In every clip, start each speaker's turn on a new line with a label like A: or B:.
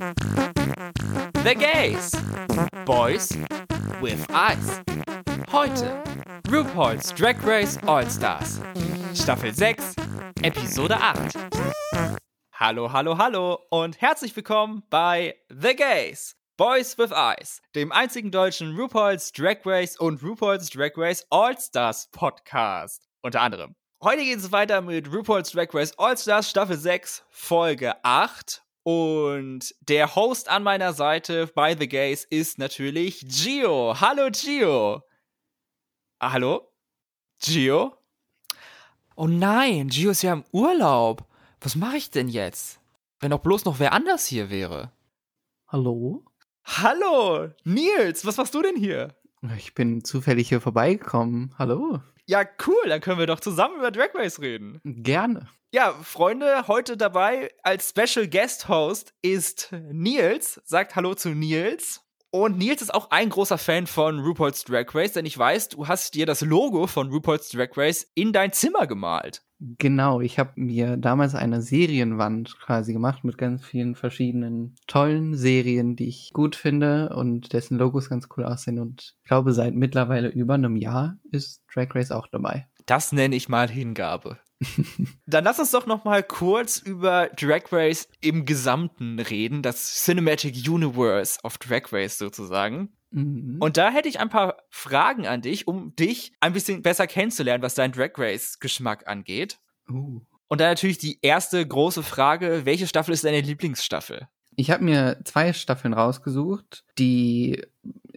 A: The Gays. Boys with Eyes. Heute RuPaul's Drag Race All-Stars. Staffel 6, Episode 8. Hallo, hallo, hallo und herzlich willkommen bei The Gays. Boys with Eyes, dem einzigen deutschen RuPaul's Drag Race und RuPaul's Drag Race All-Stars Podcast. Unter anderem. Heute geht es weiter mit RuPaul's Drag Race All-Stars Staffel 6, Folge 8. Und der Host an meiner Seite bei The Gays ist natürlich Gio. Hallo Gio. Ah, hallo? Gio? Oh nein, Gio ist ja im Urlaub. Was mache ich denn jetzt? Wenn doch bloß noch wer anders hier wäre.
B: Hallo?
A: Hallo, Nils, was machst du denn hier?
B: Ich bin zufällig hier vorbeigekommen. Hallo?
A: Ja, cool, dann können wir doch zusammen über Drag Race reden.
B: Gerne.
A: Ja, Freunde, heute dabei als Special Guest Host ist Nils. Sagt Hallo zu Nils. Und Nils ist auch ein großer Fan von RuPaul's Drag Race, denn ich weiß, du hast dir das Logo von RuPaul's Drag Race in dein Zimmer gemalt.
B: Genau, ich habe mir damals eine Serienwand quasi gemacht mit ganz vielen verschiedenen tollen Serien, die ich gut finde und dessen Logos ganz cool aussehen. Und ich glaube, seit mittlerweile über einem Jahr ist Drag Race auch dabei.
A: Das nenne ich mal Hingabe. Dann lass uns doch noch mal kurz über Drag Race im Gesamten reden, das Cinematic Universe of Drag Race sozusagen. Mhm. Und da hätte ich ein paar Fragen an dich, um dich ein bisschen besser kennenzulernen, was dein Drag Race-Geschmack angeht. Uh. Und dann natürlich die erste große Frage: Welche Staffel ist deine Lieblingsstaffel?
B: Ich habe mir zwei Staffeln rausgesucht, die,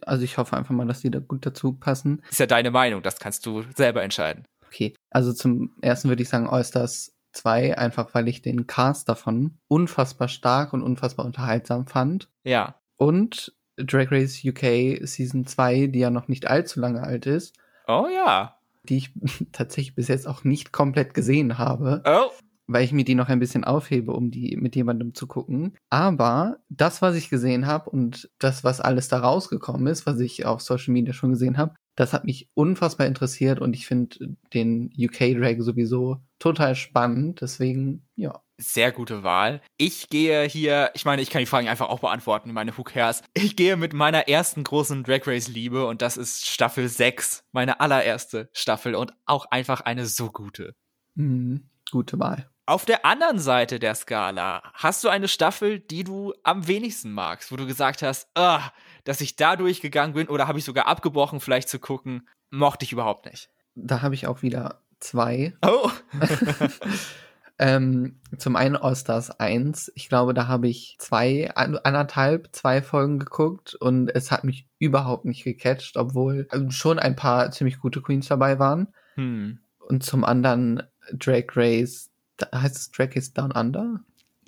B: also ich hoffe einfach mal, dass die da gut dazu passen.
A: Ist ja deine Meinung, das kannst du selber entscheiden.
B: Okay, also zum ersten würde ich sagen All-Stars 2, einfach weil ich den Cast davon unfassbar stark und unfassbar unterhaltsam fand.
A: Ja.
B: Und Drag Race UK Season 2, die ja noch nicht allzu lange alt ist.
A: Oh ja.
B: Die ich tatsächlich bis jetzt auch nicht komplett gesehen habe.
A: Oh.
B: Weil ich mir die noch ein bisschen aufhebe, um die mit jemandem zu gucken. Aber das, was ich gesehen habe und das, was alles da rausgekommen ist, was ich auf Social Media schon gesehen habe, das hat mich unfassbar interessiert und ich finde den UK Drag sowieso total spannend. Deswegen, ja.
A: Sehr gute Wahl. Ich gehe hier, ich meine, ich kann die Fragen einfach auch beantworten, meine Who cares. Ich gehe mit meiner ersten großen Drag Race Liebe und das ist Staffel 6, meine allererste Staffel und auch einfach eine so gute.
B: Mhm, gute Wahl.
A: Auf der anderen Seite der Skala hast du eine Staffel, die du am wenigsten magst, wo du gesagt hast, ah, dass ich da durchgegangen bin oder habe ich sogar abgebrochen, vielleicht zu gucken, mochte ich überhaupt nicht.
B: Da habe ich auch wieder zwei.
A: Oh.
B: ähm, zum einen All-Stars 1. Ich glaube, da habe ich zwei, anderthalb, zwei Folgen geguckt und es hat mich überhaupt nicht gecatcht, obwohl schon ein paar ziemlich gute Queens dabei waren.
A: Hm.
B: Und zum anderen Drag Race, heißt es Drag Race Down Under?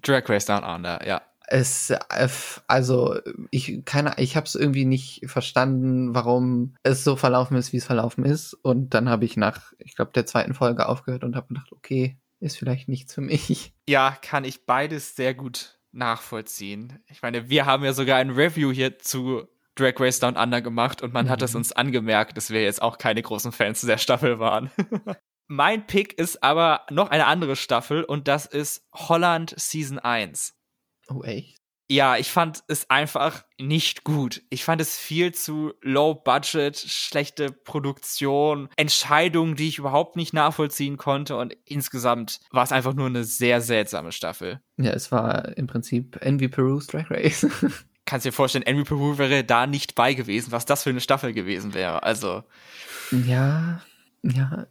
A: Drag Race Down Under, ja
B: es äh, also ich keine ich habe es irgendwie nicht verstanden, warum es so verlaufen ist, wie es verlaufen ist und dann habe ich nach ich glaube der zweiten Folge aufgehört und habe gedacht, okay, ist vielleicht nichts für mich.
A: Ja, kann ich beides sehr gut nachvollziehen. Ich meine, wir haben ja sogar ein Review hier zu Drag Race Down Under gemacht und man mhm. hat es uns angemerkt, dass wir jetzt auch keine großen Fans der Staffel waren. mein Pick ist aber noch eine andere Staffel und das ist Holland Season 1.
B: Oh, echt?
A: Ja, ich fand es einfach nicht gut. Ich fand es viel zu low budget, schlechte Produktion, Entscheidungen, die ich überhaupt nicht nachvollziehen konnte und insgesamt war es einfach nur eine sehr seltsame Staffel.
B: Ja, es war im Prinzip Envy Peru's Drag Race.
A: Kannst dir vorstellen, Envy Peru wäre da nicht bei gewesen, was das für eine Staffel gewesen wäre. Also.
B: Ja, ja.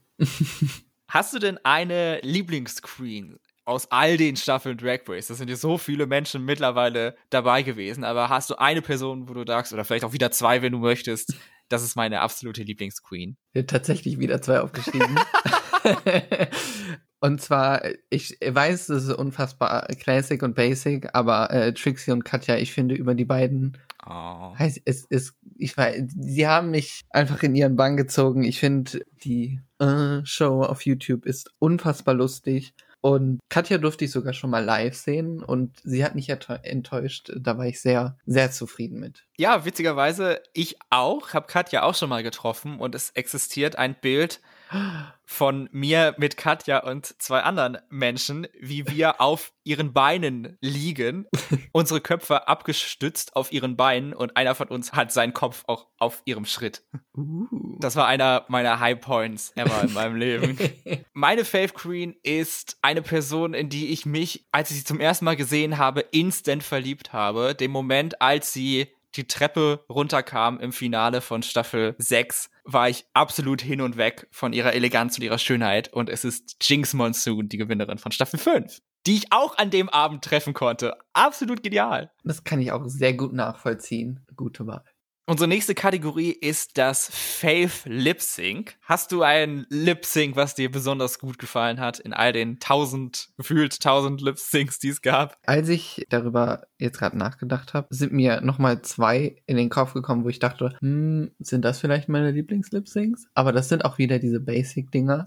A: Hast du denn eine Lieblingsqueen? aus all den Staffeln Drag Race. Das sind ja so viele Menschen mittlerweile dabei gewesen. Aber hast du eine Person, wo du sagst, oder vielleicht auch wieder zwei, wenn du möchtest, das ist meine absolute Lieblingsqueen?
B: Tatsächlich wieder zwei aufgeschrieben. und zwar, ich weiß, es ist unfassbar classic und basic, aber äh, Trixie und Katja, ich finde über die beiden
A: Oh.
B: Heißt, es ist, ich weiß, sie haben mich einfach in ihren Bann gezogen. Ich finde, die äh, Show auf YouTube ist unfassbar lustig. Und Katja durfte ich sogar schon mal live sehen und sie hat mich enttäuscht. Da war ich sehr, sehr zufrieden mit.
A: Ja, witzigerweise, ich auch, habe Katja auch schon mal getroffen und es existiert ein Bild von mir mit Katja und zwei anderen Menschen, wie wir auf ihren Beinen liegen, unsere Köpfe abgestützt auf ihren Beinen und einer von uns hat seinen Kopf auch auf ihrem Schritt.
B: Uh.
A: Das war einer meiner High Points ever in meinem Leben. Meine Fave Queen ist eine Person, in die ich mich, als ich sie zum ersten Mal gesehen habe, instant verliebt habe. Dem Moment, als sie die Treppe runterkam im Finale von Staffel 6, war ich absolut hin und weg von ihrer Eleganz und ihrer Schönheit. Und es ist Jinx Monsoon, die Gewinnerin von Staffel 5, die ich auch an dem Abend treffen konnte. Absolut genial.
B: Das kann ich auch sehr gut nachvollziehen. Gute Wahl.
A: Unsere nächste Kategorie ist das Fave Lip Sync. Hast du ein Lip Sync, was dir besonders gut gefallen hat in all den tausend, gefühlt tausend Lip Syncs, die es gab?
B: Als ich darüber jetzt gerade nachgedacht habe, sind mir nochmal zwei in den Kopf gekommen, wo ich dachte, hm, sind das vielleicht meine Lieblings-Lip Syncs? Aber das sind auch wieder diese Basic-Dinger.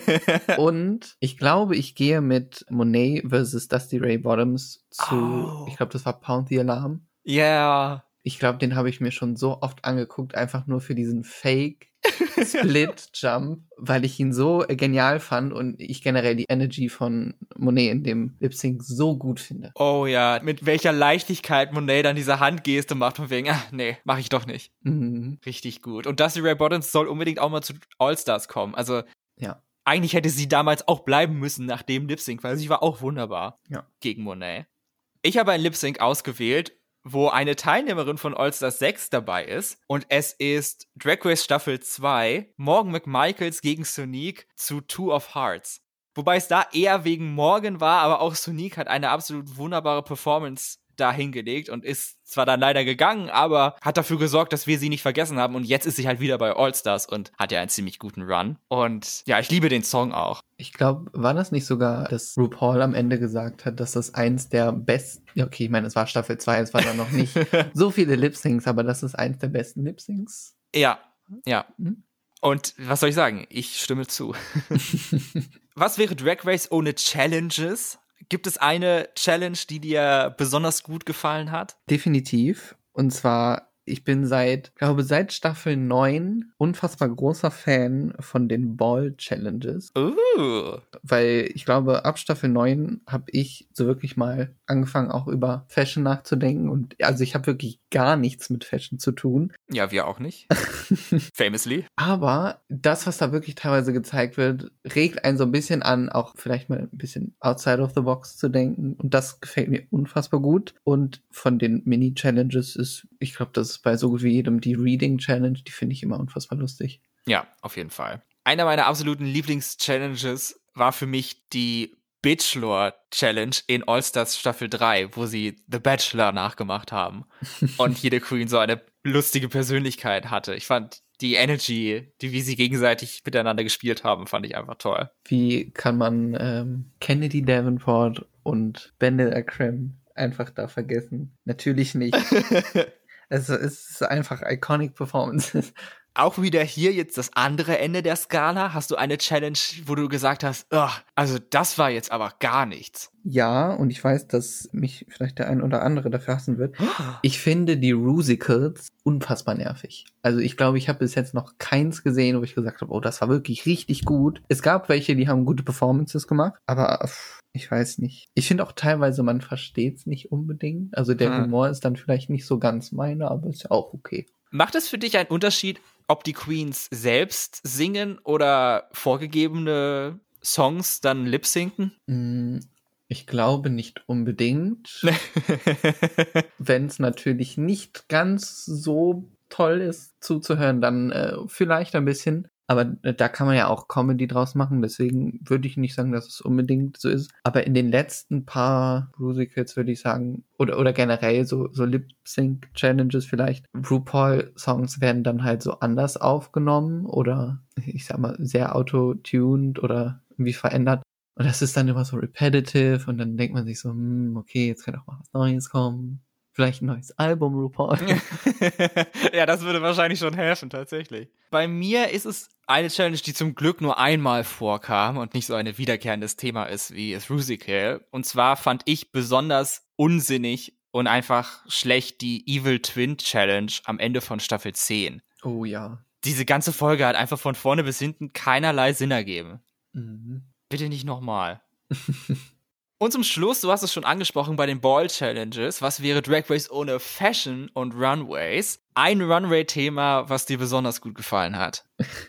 B: Und ich glaube, ich gehe mit Monet versus Dusty Ray Bottoms zu,
A: Oh.
B: ich glaube, das war Pound the Alarm.
A: Ja.
B: Ich glaube, den habe ich mir schon so oft angeguckt, einfach nur für diesen Fake Split Jump, weil ich ihn so genial fand und ich generell die Energy von Monet in dem Lip Sync so gut finde.
A: Oh ja, mit welcher Leichtigkeit Monet dann diese Handgeste macht von wegen, ah, nee, mach ich doch nicht.
B: Mhm.
A: Richtig gut. Und Dusty Ray Bottoms soll unbedingt auch mal zu All-Stars kommen. Also
B: Ja.
A: eigentlich hätte sie damals auch bleiben müssen nach dem Lip Sync, weil sie war auch wunderbar
B: Ja.
A: gegen Monet. Ich habe ein Lip Sync ausgewählt, wo eine Teilnehmerin von All-Stars 6 dabei ist. Und es ist Drag Race Staffel 2, Morgan McMichaels gegen Sonique zu Two of Hearts. Wobei es da eher wegen Morgan war, aber auch Sonique hat eine absolut wunderbare Performance da hingelegt und ist zwar dann leider gegangen, aber hat dafür gesorgt, dass wir sie nicht vergessen haben. Und jetzt ist sie halt wieder bei All-Stars und hat ja einen ziemlich guten Run. Und ja, ich liebe den Song auch.
B: Ich glaube, war das nicht sogar, dass RuPaul am Ende gesagt hat, dass das eins der besten, okay, ich meine, es war Staffel 2, es war dann noch nicht so viele Lip Syncs, aber das ist eins der besten Lip Syncs.
A: Ja, ja.
B: Mhm.
A: Und was soll ich sagen? Ich stimme zu. was wäre Drag Race ohne Challenges? Gibt es eine Challenge, die dir besonders gut gefallen hat?
B: Definitiv. Und zwar, ich bin seit, glaube seit Staffel 9 unfassbar großer Fan von den Ball Challenges.
A: Uh.
B: Weil ich glaube, ab Staffel 9 habe ich so wirklich mal angefangen, auch über Fashion nachzudenken. Und also ich habe wirklich gar nichts mit Fashion zu tun.
A: Ja, wir auch nicht. Famously.
B: Aber das, was da wirklich teilweise gezeigt wird, regt einen so ein bisschen an, auch vielleicht mal ein bisschen outside of the box zu denken. Und das gefällt mir unfassbar gut. Und von den Mini-Challenges ist, ich glaube, das ist bei so gut wie jedem die Reading-Challenge, die finde ich immer unfassbar lustig.
A: Ja, auf jeden Fall. Einer meiner absoluten Lieblings-Challenges war für mich die Bachelor Challenge in All-Stars Staffel 3, wo sie The Bachelor nachgemacht haben und jede Queen so eine lustige Persönlichkeit hatte. Ich fand die Energy, die wie sie gegenseitig miteinander gespielt haben, fand ich einfach toll.
B: Wie kann man ähm, Kennedy Davenport und Bendel Akram einfach da vergessen? Natürlich nicht. Also es ist einfach iconic Performances.
A: Auch wieder hier jetzt das andere Ende der Skala. Hast du eine Challenge, wo du gesagt hast, "Ugh, also das war jetzt aber gar nichts.
B: Ja, und ich weiß, dass mich vielleicht der ein oder andere dafür hassen wird. Ich finde die Rusicals unfassbar nervig. Also ich glaube, ich habe bis jetzt noch keins gesehen, wo ich gesagt habe, oh, das war wirklich richtig gut. Es gab welche, die haben gute Performances gemacht, aber pff, ich weiß nicht. Ich finde auch teilweise, man versteht es nicht unbedingt. Also der
A: Hm.
B: Humor ist dann vielleicht nicht so ganz meiner, aber ist ja auch okay.
A: Macht es für dich einen Unterschied, ob die Queens selbst singen oder vorgegebene Songs dann lip-sinken?
B: Mm, Ich glaube nicht unbedingt. Wenn es natürlich nicht ganz so toll ist zuzuhören, dann äh, vielleicht ein bisschen. Aber äh, da kann man ja auch Comedy draus machen, deswegen würde ich nicht sagen, dass es unbedingt so ist. Aber in den letzten paar Musicals würde ich sagen, oder, oder generell so, so Lip-Sync-Challenges vielleicht, RuPaul-Songs werden dann halt so anders aufgenommen oder ich sag mal sehr auto-tuned oder irgendwie verändert. Und das ist dann immer so repetitive und dann denkt man sich so, hm, okay, jetzt kann auch mal was Neues kommen. Vielleicht ein neues Album, RuPaul.
A: ja, das würde wahrscheinlich schon helfen, tatsächlich. Bei mir ist es eine Challenge, die zum Glück nur einmal vorkam und nicht so ein wiederkehrendes Thema ist wie es Rusical. Und zwar fand ich besonders unsinnig und einfach schlecht die Evil Twin Challenge am Ende von Staffel 10.
B: Oh ja.
A: diese ganze Folge hat einfach von vorne bis hinten keinerlei Sinn ergeben.
B: Mhm.
A: Bitte nicht nochmal. Und zum Schluss, du hast es schon angesprochen bei den Ball Challenges, was wäre Drag Race ohne Fashion und Runways? Ein Runway-Thema, was dir besonders gut gefallen hat.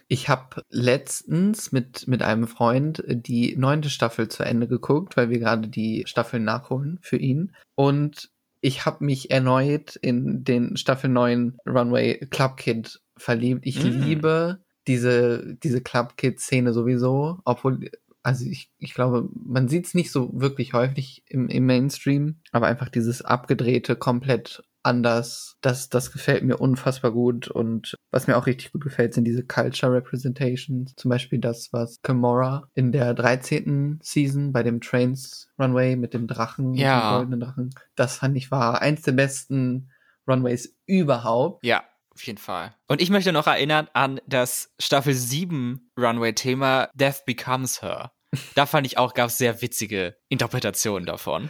B: Ich habe letztens mit, mit einem Freund die neunte Staffel zu Ende geguckt, weil wir gerade die Staffeln nachholen für ihn. Und ich habe mich erneut in den Staffel 9 Runway Club Kid verliebt. Ich
A: Mm.
B: liebe diese, diese Club Kid-Szene sowieso, obwohl also ich, ich glaube, man sieht es nicht so wirklich häufig im, im Mainstream, aber einfach dieses abgedrehte, komplett anders, das, das gefällt mir unfassbar gut und was mir auch richtig gut gefällt, sind diese Culture Representations, zum Beispiel das, was Kimura in der 13. Season bei dem Trains Runway mit dem Drachen,
A: Ja.
B: dem goldenen Drachen, das fand ich war eins der besten Runways überhaupt.
A: Ja, auf jeden Fall. Und ich möchte noch erinnern an das Staffel 7 Runway-Thema Death Becomes Her. Da fand ich auch, gab es sehr witzige Interpretationen davon.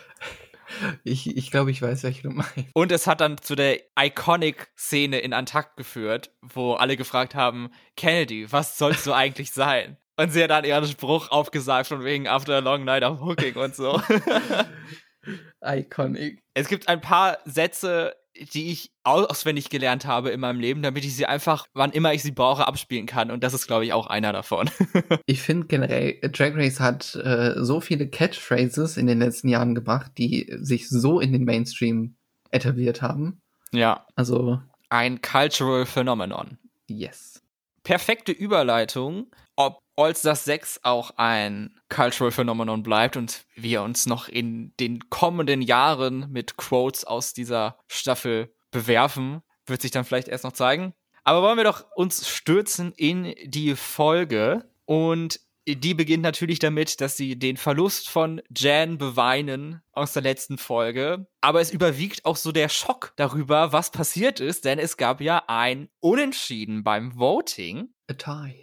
B: Ich, ich glaube, ich weiß, welche du meinst.
A: Und es hat dann zu der Iconic-Szene in Antakt geführt, wo alle gefragt haben, Kennedy, was sollst du eigentlich sein? Und sie hat dann ihren Spruch aufgesagt von wegen After a long night of hooking und so.
B: Iconic.
A: es gibt ein paar Sätze, die ich auswendig gelernt habe in meinem Leben, damit ich sie einfach, wann immer ich sie brauche, abspielen kann. Und das ist, glaube ich, auch einer davon.
B: Ich finde generell, Drag Race hat äh, so viele Catchphrases in den letzten Jahren gebracht, die sich so in den Mainstream etabliert haben.
A: ja.
B: Also,
A: Ein Cultural Phenomenon.
B: yes.
A: perfekte Überleitung, ob All-Stars 6 auch ein Cultural Phenomenon bleibt und wir uns noch in den kommenden Jahren mit Quotes aus dieser Staffel bewerfen, wird sich dann vielleicht erst noch zeigen. Aber wollen wir doch uns stürzen in die Folge und die beginnt natürlich damit, dass sie den Verlust von Jan beweinen aus der letzten Folge. Aber es überwiegt auch so der Schock darüber, was passiert ist, denn es gab ja ein Unentschieden beim Voting.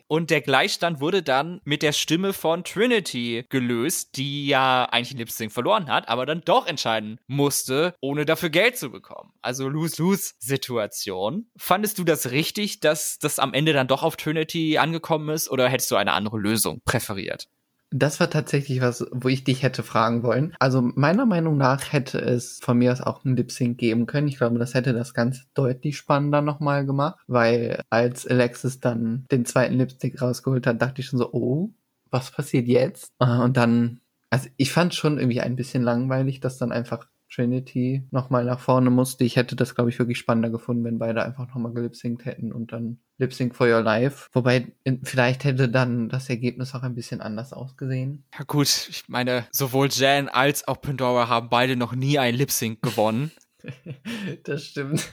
A: Und der Gleichstand wurde dann mit der Stimme von Trinity gelöst, die ja eigentlich ein Lip-Sync verloren hat, aber dann doch entscheiden musste, ohne dafür Geld zu bekommen. Also Lose-Lose-Situation. Fandest du das richtig, dass das am Ende dann doch auf Trinity angekommen ist oder hättest du eine andere Lösung präferiert?
B: Das war tatsächlich was, wo ich dich hätte fragen wollen. Also meiner Meinung nach hätte es von mir aus auch einen Lip Sync geben können. Ich glaube, das hätte das Ganze deutlich spannender nochmal gemacht, weil als Alexis dann den zweiten Lip Sync rausgeholt hat, dachte ich schon so, oh, was passiert jetzt? Äh, Und dann, also ich fand schon irgendwie ein bisschen langweilig, dass dann einfach Trinity nochmal nach vorne musste. Ich hätte das, glaube ich, wirklich spannender gefunden, wenn beide einfach nochmal gelipsingt hätten und dann Lip Sync for Your Life. Wobei, vielleicht hätte dann das Ergebnis auch ein bisschen anders ausgesehen.
A: Ja gut, ich meine, sowohl Jan als auch Pandora haben beide noch nie ein Lip-Sync gewonnen.
B: das stimmt.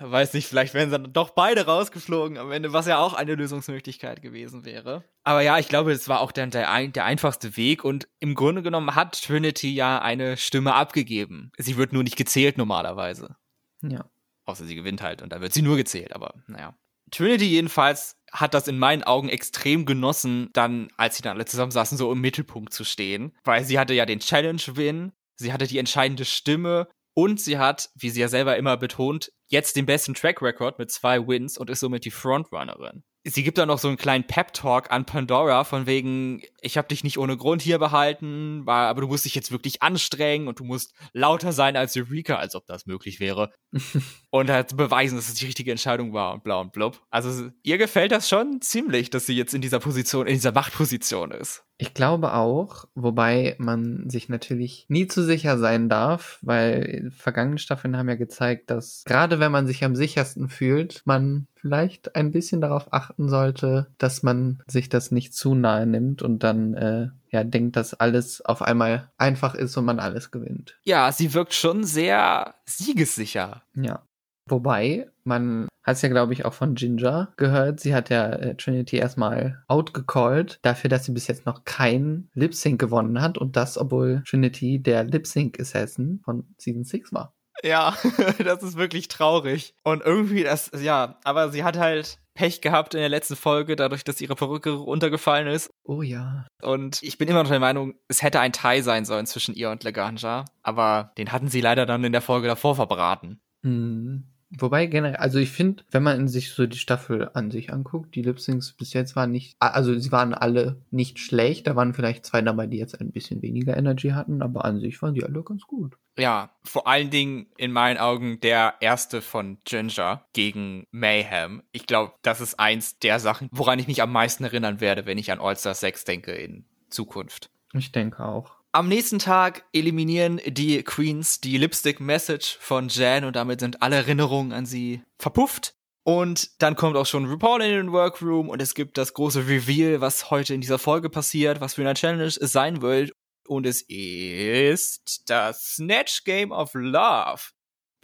A: Weiß nicht, vielleicht wären sie dann doch beide rausgeflogen am Ende, was ja auch eine Lösungsmöglichkeit gewesen wäre. Aber ja, ich glaube, es war auch dann der, ein, der einfachste Weg und im Grunde genommen hat Trinity ja eine Stimme abgegeben. Sie wird nur nicht gezählt normalerweise.
B: Ja.
A: Außer sie gewinnt halt und da wird sie nur gezählt, aber naja. Trinity jedenfalls hat das in meinen Augen extrem genossen, dann, als sie dann alle zusammensaßen, so im Mittelpunkt zu stehen. Weil sie hatte ja den Challenge-Win, sie hatte die entscheidende Stimme und sie hat, wie sie ja selber immer betont, jetzt den besten Track-Record mit zwei Wins und ist somit die Frontrunnerin. Sie gibt dann noch so einen kleinen Pep-Talk an Pandora von wegen, ich habe dich nicht ohne Grund hier behalten, aber du musst dich jetzt wirklich anstrengen und du musst lauter sein als Eureka, als ob das möglich wäre. und halt beweisen, dass es die richtige Entscheidung war und bla und blub. Also ihr gefällt das schon ziemlich, dass sie jetzt in dieser Position, in dieser Machtposition ist.
B: Ich glaube auch, wobei man sich natürlich nie zu sicher sein darf, weil vergangene Staffeln haben ja gezeigt, dass gerade wenn man sich am sichersten fühlt, man vielleicht ein bisschen darauf achten sollte, dass man sich das nicht zu nahe nimmt und dann äh, ja denkt, dass alles auf einmal einfach ist und man alles gewinnt.
A: Ja, sie wirkt schon sehr siegessicher.
B: Ja. Wobei, man es ja, glaube ich, auch von Ginger gehört. Sie hat ja äh, Trinity erstmal outgecallt dafür, dass sie bis jetzt noch kein Lip Sync gewonnen hat und das, obwohl Trinity der Lip Sync Assassin von Season 6 war.
A: Ja, das ist wirklich traurig. Und irgendwie das, ja, aber sie hat halt Pech gehabt in der letzten Folge, dadurch, dass ihre Perücke runtergefallen ist.
B: Oh ja.
A: Und ich bin immer noch der Meinung, es hätte ein Tie sein sollen zwischen ihr und Leganja. Aber den hatten sie leider dann in der Folge davor verbraten.
B: Hm. Wobei generell, also ich finde, wenn man sich so die Staffel an sich anguckt, die Lip-Syncs bis jetzt waren nicht, also sie waren alle nicht schlecht, da waren vielleicht zwei dabei, die jetzt ein bisschen weniger Energy hatten, aber an sich waren die alle ganz gut.
A: Ja, vor allen Dingen in meinen Augen der erste von Ginger gegen Mayhem. Ich glaube, das ist eins der Sachen, woran ich mich am meisten erinnern werde, wenn ich an All-Star 6 denke in Zukunft.
B: Ich denke auch.
A: Am nächsten Tag eliminieren die Queens die Lipstick Message von Jan und damit sind alle Erinnerungen an sie verpufft. Und dann kommt auch schon RuPaul in den Workroom und es gibt das große Reveal, was heute in dieser Folge passiert, was für eine Challenge es sein wird. Und es ist das Snatch Game of Love.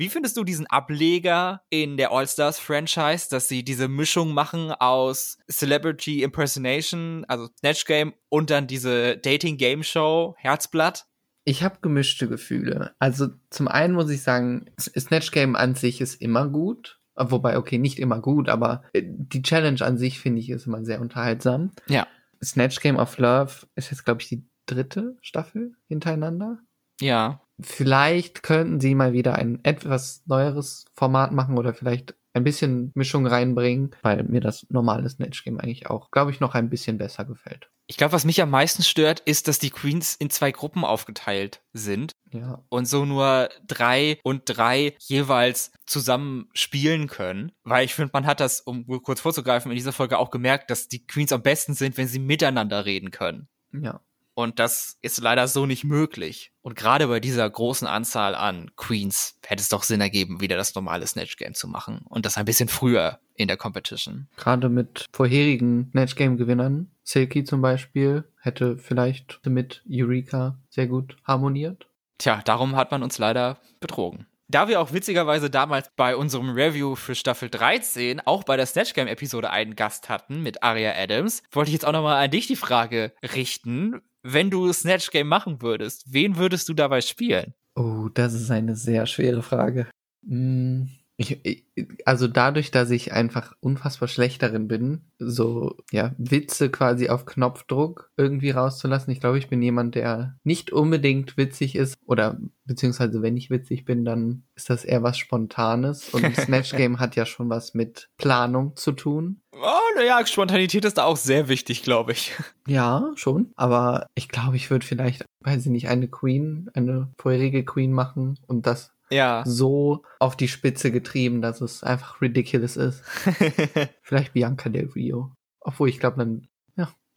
A: Wie findest du diesen Ableger in der All-Stars-Franchise, dass sie diese Mischung machen aus Celebrity Impersonation, also Snatch Game, und dann diese Dating-Game-Show Herzblatt?
B: Ich habe gemischte Gefühle. Also zum einen muss ich sagen, Snatch Game an sich ist immer gut. Wobei, okay, nicht immer gut, aber äh, die Challenge an sich finde ich ist immer sehr unterhaltsam.
A: Ja.
B: Snatch Game of Love ist jetzt, glaube ich, die dritte Staffel hintereinander.
A: Ja.
B: Vielleicht könnten sie mal wieder ein etwas neueres Format machen oder vielleicht ein bisschen Mischung reinbringen, weil mir das normale Snatch Game eigentlich auch, glaube ich, noch ein bisschen besser gefällt.
A: Ich glaube, was mich am meisten stört, ist, dass die Queens in zwei Gruppen aufgeteilt sind.
B: Ja.
A: Und so nur drei und drei jeweils zusammen spielen können. Weil ich finde, man hat das, um kurz vorzugreifen, in dieser Folge auch gemerkt, dass die Queens am besten sind, wenn sie miteinander reden können.
B: Ja.
A: Und das ist leider so nicht möglich. Und gerade bei dieser großen Anzahl an Queens hätte es doch Sinn ergeben, wieder das normale Snatch Game zu machen. Und das ein bisschen früher in der Competition.
B: Gerade mit vorherigen Snatch Game Gewinnern, Silky zum Beispiel, hätte vielleicht mit Eureka sehr gut harmoniert.
A: Tja, darum hat man uns leider betrogen. Da wir auch witzigerweise damals bei unserem Review für Staffel 13 auch bei der Snatch Game Episode einen Gast hatten mit Aria Adams, wollte ich jetzt auch nochmal an dich die Frage richten wenn du Snatch Game machen würdest, wen würdest du dabei spielen?
B: Oh, das ist eine sehr schwere Frage. Hm, ich, ich, also dadurch, dass ich einfach unfassbar schlecht darin bin, so ja Witze quasi auf Knopfdruck irgendwie rauszulassen. Ich glaube, ich bin jemand, der nicht unbedingt witzig ist oder beziehungsweise wenn ich witzig bin, dann ist das eher was Spontanes und Snatch Game hat ja schon was mit Planung zu tun.
A: Oh, naja, Spontanität ist da auch sehr wichtig, glaube ich.
B: Ja, schon. Aber ich glaube, ich würde vielleicht, weiß ich nicht, eine Queen, eine vorherige Queen machen und das
A: ja.
B: so auf die Spitze getrieben, dass es einfach ridiculous ist. Vielleicht Bianca Del Rio. Obwohl ich glaube, dann, ja.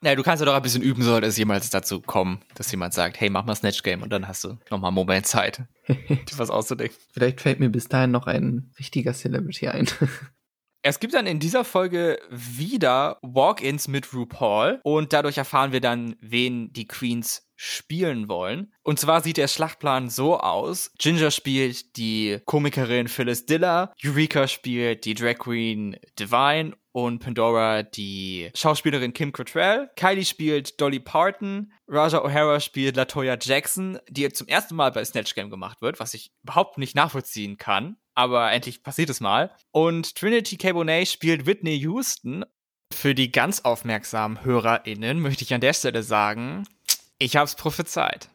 A: naja, du kannst ja doch ein bisschen üben, sollte es jemals dazu kommen, dass jemand sagt, hey, mach mal Snatch Game und dann hast du nochmal einen Moment Zeit, dir was auszudenken.
B: Vielleicht fällt mir bis dahin noch ein richtiger Celebrity ein.
A: Es gibt dann in dieser Folge wieder Walk-ins mit RuPaul und dadurch erfahren wir dann, wen die Queens spielen wollen. Und zwar sieht der Schlachtplan so aus. Ginger spielt die Komikerin Phyllis Diller, Eureka spielt die Drag Queen Divine und Pandora die Schauspielerin Kim Cattrall. Kylie spielt Dolly Parton. Raja O'Hara spielt Latoya Jackson, die zum ersten Mal bei Snatch Game gemacht wird, was ich überhaupt nicht nachvollziehen kann aber endlich passiert es mal. Und Trinity K. Bonet spielt Whitney Houston. Für die ganz aufmerksamen HörerInnen möchte ich an der Stelle sagen, ich habe es prophezeit.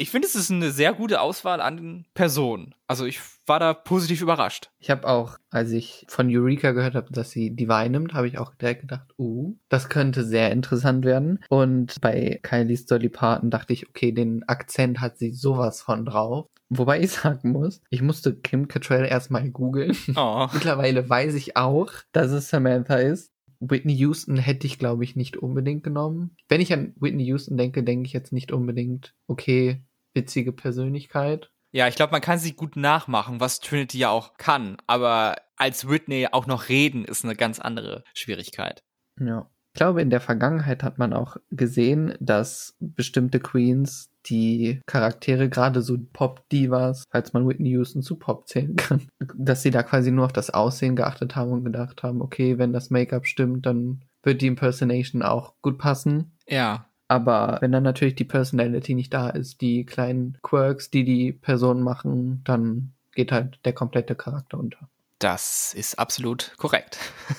A: Ich finde, es ist eine sehr gute Auswahl an Personen. Also ich war da positiv überrascht.
B: Ich habe auch, als ich von Eureka gehört habe, dass sie Divine nimmt, habe ich auch direkt gedacht, uh, das könnte sehr interessant werden. Und bei Kylie's Dolly Parton dachte ich, okay, den Akzent hat sie sowas von drauf. Wobei ich sagen muss, ich musste Kim Cattrall erstmal googeln. Oh. Mittlerweile weiß ich auch, dass es Samantha ist. Whitney Houston hätte ich, glaube ich, nicht unbedingt genommen. Wenn ich an Whitney Houston denke, denke ich jetzt nicht unbedingt, okay, witzige Persönlichkeit.
A: Ja, ich glaube, man kann sie gut nachmachen, was Trinity ja auch kann. Aber als Whitney auch noch reden, ist eine ganz andere Schwierigkeit.
B: Ja. Ich glaube, in der Vergangenheit hat man auch gesehen, dass bestimmte Queens die Charaktere, gerade so Pop-Divas, falls man Whitney Houston zu Pop zählen kann, dass sie da quasi nur auf das Aussehen geachtet haben und gedacht haben, okay, wenn das Make-up stimmt, dann wird die Impersonation auch gut passen.
A: Ja.
B: Aber wenn dann natürlich die Personality nicht da ist, die kleinen Quirks, die die Personen machen, dann geht halt der komplette Charakter unter.
A: Das ist absolut korrekt.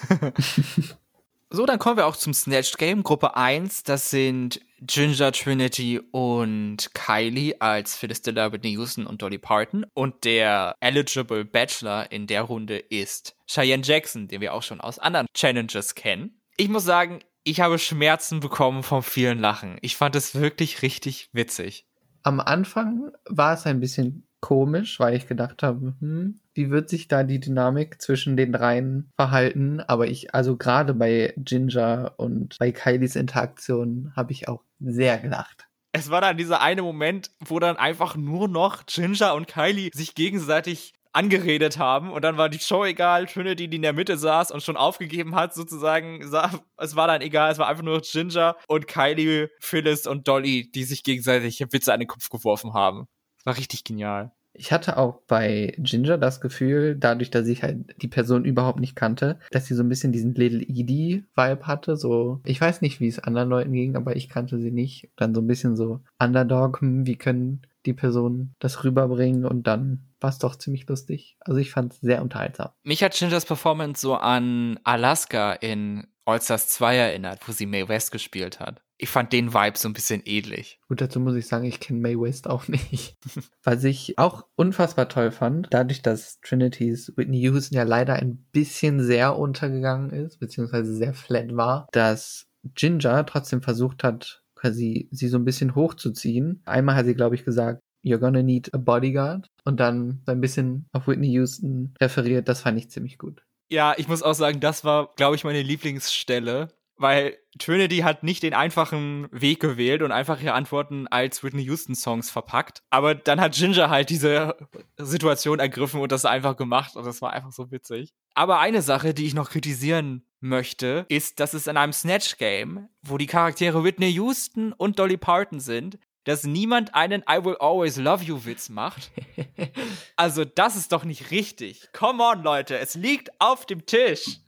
A: So, dann kommen wir auch zum Snatched Game. Gruppe 1, das sind Ginger, Trinity und Kylie als Phyllis Whitney Houston und Dolly Parton. Und der Eligible Bachelor in der Runde ist Cheyenne Jackson, den wir auch schon aus anderen Challenges kennen. Ich muss sagen, ich habe Schmerzen bekommen vom vielen Lachen. Ich fand es wirklich richtig witzig.
B: Am Anfang war es ein bisschen komisch, weil ich gedacht habe, hm, wie wird sich da die Dynamik zwischen den dreien verhalten? Aber ich, also gerade bei Ginger und bei Kylies Interaktion habe ich auch sehr gelacht.
A: Es war dann dieser eine Moment, wo dann einfach nur noch Ginger und Kylie sich gegenseitig angeredet haben und dann war die Show egal, Trinity, die in der Mitte saß und schon aufgegeben hat, sozusagen, es war dann egal, es war einfach nur Ginger und Kylie, Phyllis und Dolly, die sich gegenseitig Witze an den Kopf geworfen haben. War richtig genial.
B: Ich hatte auch bei Ginger das Gefühl, dadurch, dass ich halt die Person überhaupt nicht kannte, dass sie so ein bisschen diesen Little Edie-Vibe hatte. So, ich weiß nicht, wie es anderen Leuten ging, aber ich kannte sie nicht. Dann so ein bisschen so Underdog, hm, wie können die Personen das rüberbringen und dann war es doch ziemlich lustig. Also ich fand es sehr unterhaltsam.
A: Mich hat Gingers Performance so an Alaska in All-Stars 2 erinnert, wo sie Mae West gespielt hat ich fand den Vibe so ein bisschen ähnlich.
B: Gut, dazu muss ich sagen, ich kenne Mae West auch nicht. Was ich auch unfassbar toll fand, dadurch, dass Trinity's Whitney Houston ja leider ein bisschen sehr untergegangen ist, beziehungsweise sehr flat war, dass Ginger trotzdem versucht hat, quasi sie so ein bisschen hochzuziehen. Einmal hat sie, glaube ich, gesagt, You're gonna need a bodyguard. Und dann so ein bisschen auf Whitney Houston referiert. Das fand ich ziemlich gut.
A: Ja, ich muss auch sagen, das war, glaube ich, meine Lieblingsstelle weil Trinity hat nicht den einfachen Weg gewählt und einfach ihre Antworten als Whitney Houston Songs verpackt. Aber dann hat Ginger halt diese Situation ergriffen und das einfach gemacht und das war einfach so witzig. Aber eine Sache, die ich noch kritisieren möchte, ist, dass es in einem Snatch Game, wo die Charaktere Whitney Houston und Dolly Parton sind, dass niemand einen I will always love you Witz macht. also das ist doch nicht richtig. Come on, Leute, es liegt auf dem Tisch.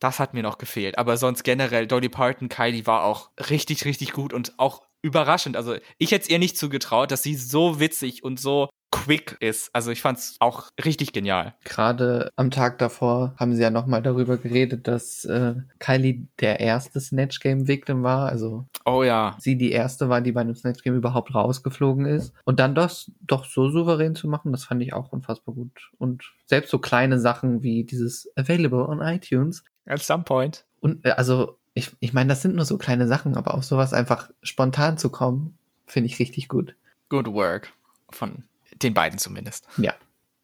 A: Das hat mir noch gefehlt. Aber sonst generell, Dolly Parton, Kylie war auch richtig, richtig gut und auch überraschend. Also ich hätte es ihr nicht zugetraut, dass sie so witzig und so quick ist. Also ich fand's auch richtig genial.
B: Gerade am Tag davor haben sie ja nochmal darüber geredet, dass äh, Kylie der erste Snatch Game Victim war. Also
A: oh ja.
B: sie die erste war, die bei einem Snatch Game überhaupt rausgeflogen ist. Und dann das doch so souverän zu machen, das fand ich auch unfassbar gut. Und selbst so kleine Sachen wie dieses Available on iTunes
A: At some point.
B: Und äh, also, ich, ich meine, das sind nur so kleine Sachen, aber auf sowas einfach spontan zu kommen, finde ich richtig gut.
A: Good work. Von den beiden zumindest.
B: Ja.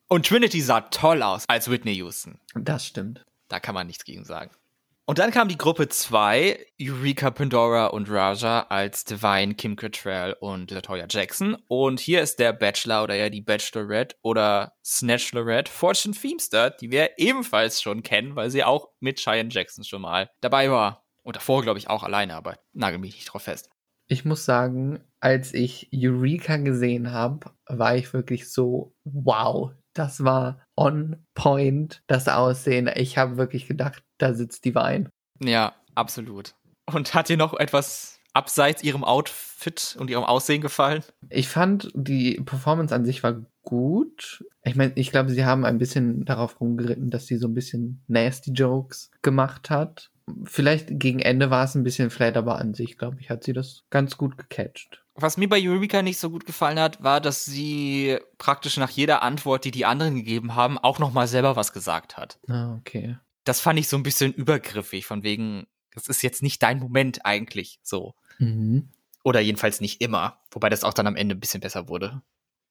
A: Und Trinity sah toll aus als Whitney Houston.
B: Das stimmt.
A: Da kann man nichts gegen sagen. Und dann kam die Gruppe 2, Eureka Pandora und Raja als Divine, Kim Cattrall und Latoya Jackson. Und hier ist der Bachelor oder ja die Bachelorette oder Snatchlorette Fortune Feemster, die wir ebenfalls schon kennen, weil sie auch mit Cheyenne Jackson schon mal dabei war. Und davor, glaube ich, auch alleine, aber nagel mich nicht drauf fest.
B: Ich muss sagen, als ich Eureka gesehen habe, war ich wirklich so, wow, das war on point, das Aussehen. Ich habe wirklich gedacht, da sitzt die Wein.
A: Ja, absolut. Und hat dir noch etwas abseits ihrem Outfit und ihrem Aussehen gefallen?
B: Ich fand, die Performance an sich war gut. Ich meine, ich glaube, sie haben ein bisschen darauf rumgeritten, dass sie so ein bisschen nasty Jokes gemacht hat. Vielleicht gegen Ende war es ein bisschen flat, aber an sich, glaube ich, hat sie das ganz gut gecatcht.
A: Was mir bei Eureka nicht so gut gefallen hat, war, dass sie praktisch nach jeder Antwort, die die anderen gegeben haben, auch noch mal selber was gesagt hat.
B: Ah, okay.
A: Das fand ich so ein bisschen übergriffig, von wegen, das ist jetzt nicht dein Moment eigentlich so.
B: Mhm.
A: Oder jedenfalls nicht immer, wobei das auch dann am Ende ein bisschen besser wurde.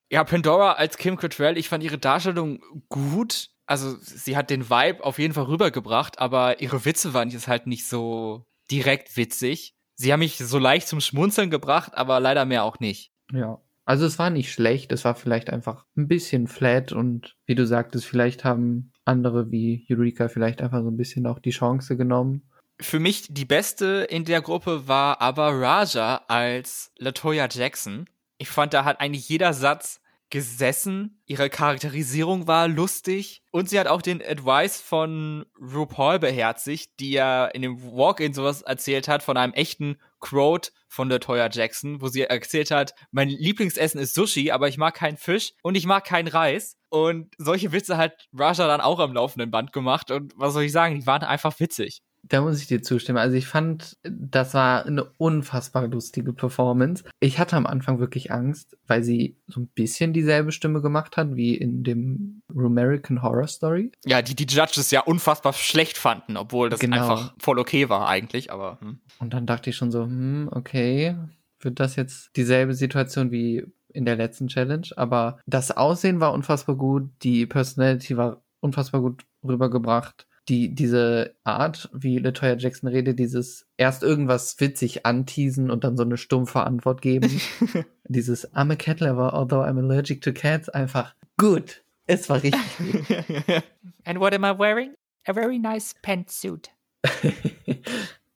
A: Ja, Pandora als Kim Cattrall, ich fand ihre Darstellung gut. Also sie hat den Vibe auf jeden Fall rübergebracht, aber ihre Witze waren jetzt halt nicht so direkt witzig sie haben mich so leicht zum Schmunzeln gebracht, aber leider mehr auch nicht.
B: Ja. Also es war nicht schlecht, es war vielleicht einfach ein bisschen flat und wie du sagtest, vielleicht haben andere wie Eureka vielleicht einfach so ein bisschen auch die Chance genommen.
A: Für mich die beste in der Gruppe war aber Raja als Latoya Jackson. Ich fand, da hat eigentlich jeder Satz gesessen. Ihre Charakterisierung war lustig. Und sie hat auch den Advice von RuPaul beherzigt, die ja in dem Walk-In sowas erzählt hat von einem echten Quote von der Toya Jackson, wo sie erzählt hat, mein Lieblingsessen ist Sushi, aber ich mag keinen Fisch und ich mag keinen Reis. Und solche Witze hat Raja dann auch am laufenden Band gemacht. Und was soll ich sagen, die waren einfach witzig.
B: Da muss ich dir zustimmen. Also ich fand, das war eine unfassbar lustige Performance. Ich hatte am Anfang wirklich Angst, weil sie so ein bisschen dieselbe Stimme gemacht hat wie in dem American Horror Story.
A: Ja, die die Judges ja unfassbar schlecht fanden, obwohl das
B: Genau.
A: einfach voll okay war eigentlich, aber hm.
B: Und dann dachte ich schon so, hm, okay, wird das jetzt dieselbe Situation wie in der letzten Challenge? Aber das Aussehen war unfassbar gut, die Personality war unfassbar gut rübergebracht. Die, diese Art, wie Latoya Jackson redet, dieses erst irgendwas witzig anteasen und dann so eine stumpfe Antwort geben. dieses I'm a cat lover, although I'm allergic to cats, einfach gut. Es war richtig gut.
A: And what am I wearing? A very nice pantsuit.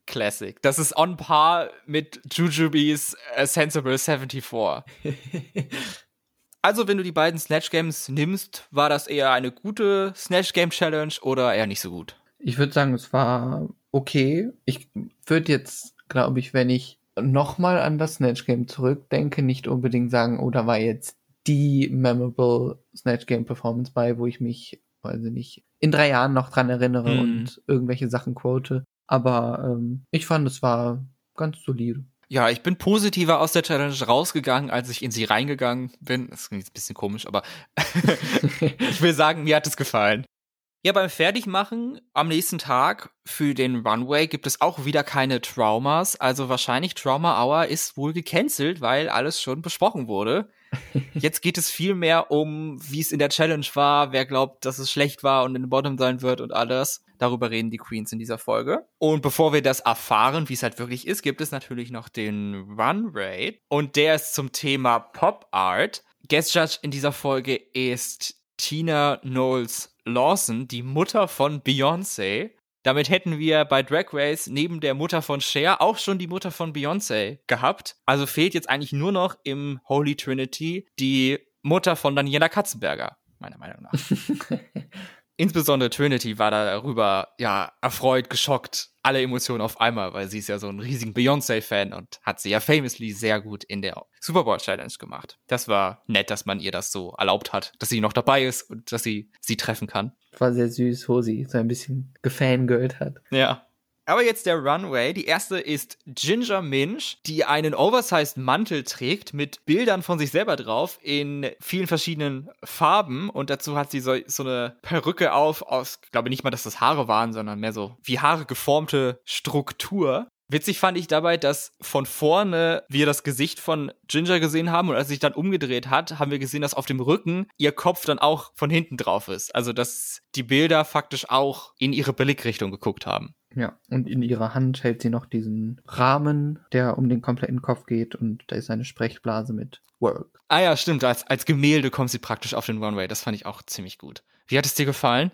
A: Classic. Das ist on par mit Jujubes A Sensible 74. Also, wenn du die beiden Snatch Games nimmst, war das eher eine gute Snatch Game Challenge oder eher nicht so gut?
B: Ich würde sagen, es war okay. Ich würde jetzt, glaube ich, wenn ich nochmal an das Snatch Game zurückdenke, nicht unbedingt sagen, oh, da war jetzt die memorable Snatch Game Performance bei, wo ich mich, weiß ich nicht, in drei Jahren noch dran erinnere
A: Mhm.
B: und irgendwelche Sachen quote. Aber ähm, ich fand, es war ganz solide.
A: Ja, ich bin positiver aus der Challenge rausgegangen, als ich in sie reingegangen bin. Das klingt ein bisschen komisch, aber ich will sagen, mir hat es gefallen. Ja, beim Fertigmachen am nächsten Tag für den Runway gibt es auch wieder keine Traumas. Also wahrscheinlich Trauma Hour ist wohl gecancelt, weil alles schon besprochen wurde. Jetzt geht es viel mehr um, wie es in der Challenge war, wer glaubt, dass es schlecht war und in den Bottom sein wird und alles. Darüber reden die Queens in dieser Folge. Und bevor wir das erfahren, wie es halt wirklich ist, gibt es natürlich noch den Runway. Und der ist zum Thema Pop Art. Guest Judge in dieser Folge ist Tina Knowles Lawson, die Mutter von Beyoncé. Damit hätten wir bei Drag Race neben der Mutter von Cher auch schon die Mutter von Beyoncé gehabt. Also fehlt jetzt eigentlich nur noch im Holy Trinity die Mutter von Daniela Katzenberger, meiner Meinung nach. Insbesondere Trinity war darüber ja erfreut, geschockt, alle Emotionen auf einmal, weil sie ist ja so ein riesigen Beyoncé-Fan und hat sie ja famously sehr gut in der Super Bowl Challenge gemacht. Das war nett, dass man ihr das so erlaubt hat, dass sie noch dabei ist und dass sie sie treffen kann.
B: War sehr süß, wo sie so ein bisschen gefangirlt hat.
A: Ja. Aber jetzt der Runway. Die erste ist Ginger Minch, die einen oversized Mantel trägt mit Bildern von sich selber drauf in vielen verschiedenen Farben. Und dazu hat sie so, so eine Perücke auf aus, ich glaube nicht mal, dass das Haare waren, sondern mehr so wie Haare geformte Struktur. Witzig fand ich dabei, dass von vorne wir das Gesicht von Ginger gesehen haben und als sie sich dann umgedreht hat, haben wir gesehen, dass auf dem Rücken ihr Kopf dann auch von hinten drauf ist. Also, dass die Bilder faktisch auch in ihre Blickrichtung geguckt haben.
B: Ja, und in ihrer Hand hält sie noch diesen Rahmen, der um den kompletten Kopf geht und da ist eine Sprechblase mit Work.
A: Ah ja, stimmt. Als, als Gemälde kommt sie praktisch auf den Runway. Das fand ich auch ziemlich gut. Wie hat es dir gefallen?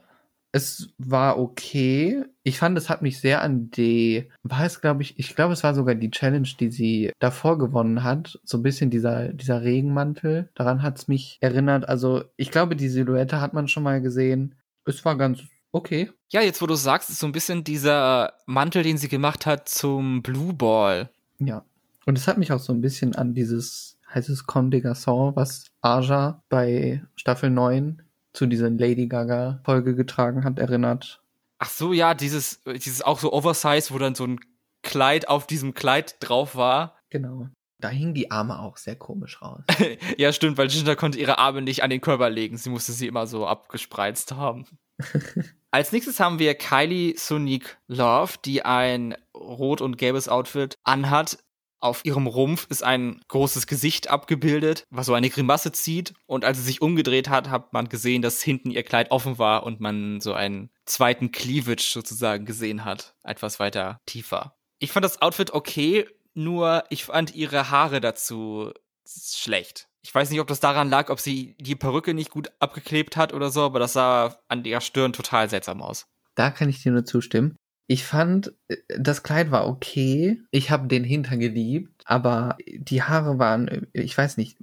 B: Es war okay. Ich fand, es hat mich sehr an die, war es, glaube ich, ich glaube, es war sogar die Challenge, die sie davor gewonnen hat. So ein bisschen dieser, dieser Regenmantel. Daran hat es mich erinnert. Also, ich glaube, die Silhouette hat man schon mal gesehen. Es war ganz okay.
A: Ja, jetzt wo du sagst, ist so ein bisschen dieser Mantel, den sie gemacht hat zum Blue Ball.
B: Ja. Und es hat mich auch so ein bisschen an dieses, heißt es Comme des Garçons, was Aja bei Staffel 9 zu dieser Lady Gaga Folge getragen hat, erinnert.
A: Ach so, ja, dieses, dieses auch so Oversize, wo dann so ein Kleid auf diesem Kleid drauf war.
B: Genau. Da hingen die Arme auch sehr komisch raus.
A: ja, stimmt, weil Ginger konnte ihre Arme nicht an den Körper legen. Sie musste sie immer so abgespreizt haben. Als nächstes haben wir Kylie Sonique Love, die ein rot und gelbes Outfit anhat. Auf ihrem Rumpf ist ein großes Gesicht abgebildet, was so eine Grimasse zieht. Und als sie sich umgedreht hat, hat man gesehen, dass hinten ihr Kleid offen war und man so einen zweiten Cleavage sozusagen gesehen hat. Etwas weiter tiefer. Ich fand das Outfit okay, nur ich fand ihre Haare dazu schlecht. Ich weiß nicht, ob das daran lag, ob sie die Perücke nicht gut abgeklebt hat oder so, aber das sah an der Stirn total seltsam aus.
B: Da kann ich dir nur zustimmen. Ich fand, äh, das Kleid war okay. Ich habe den Hintern geliebt, aber die Haare waren, äh, ich weiß nicht,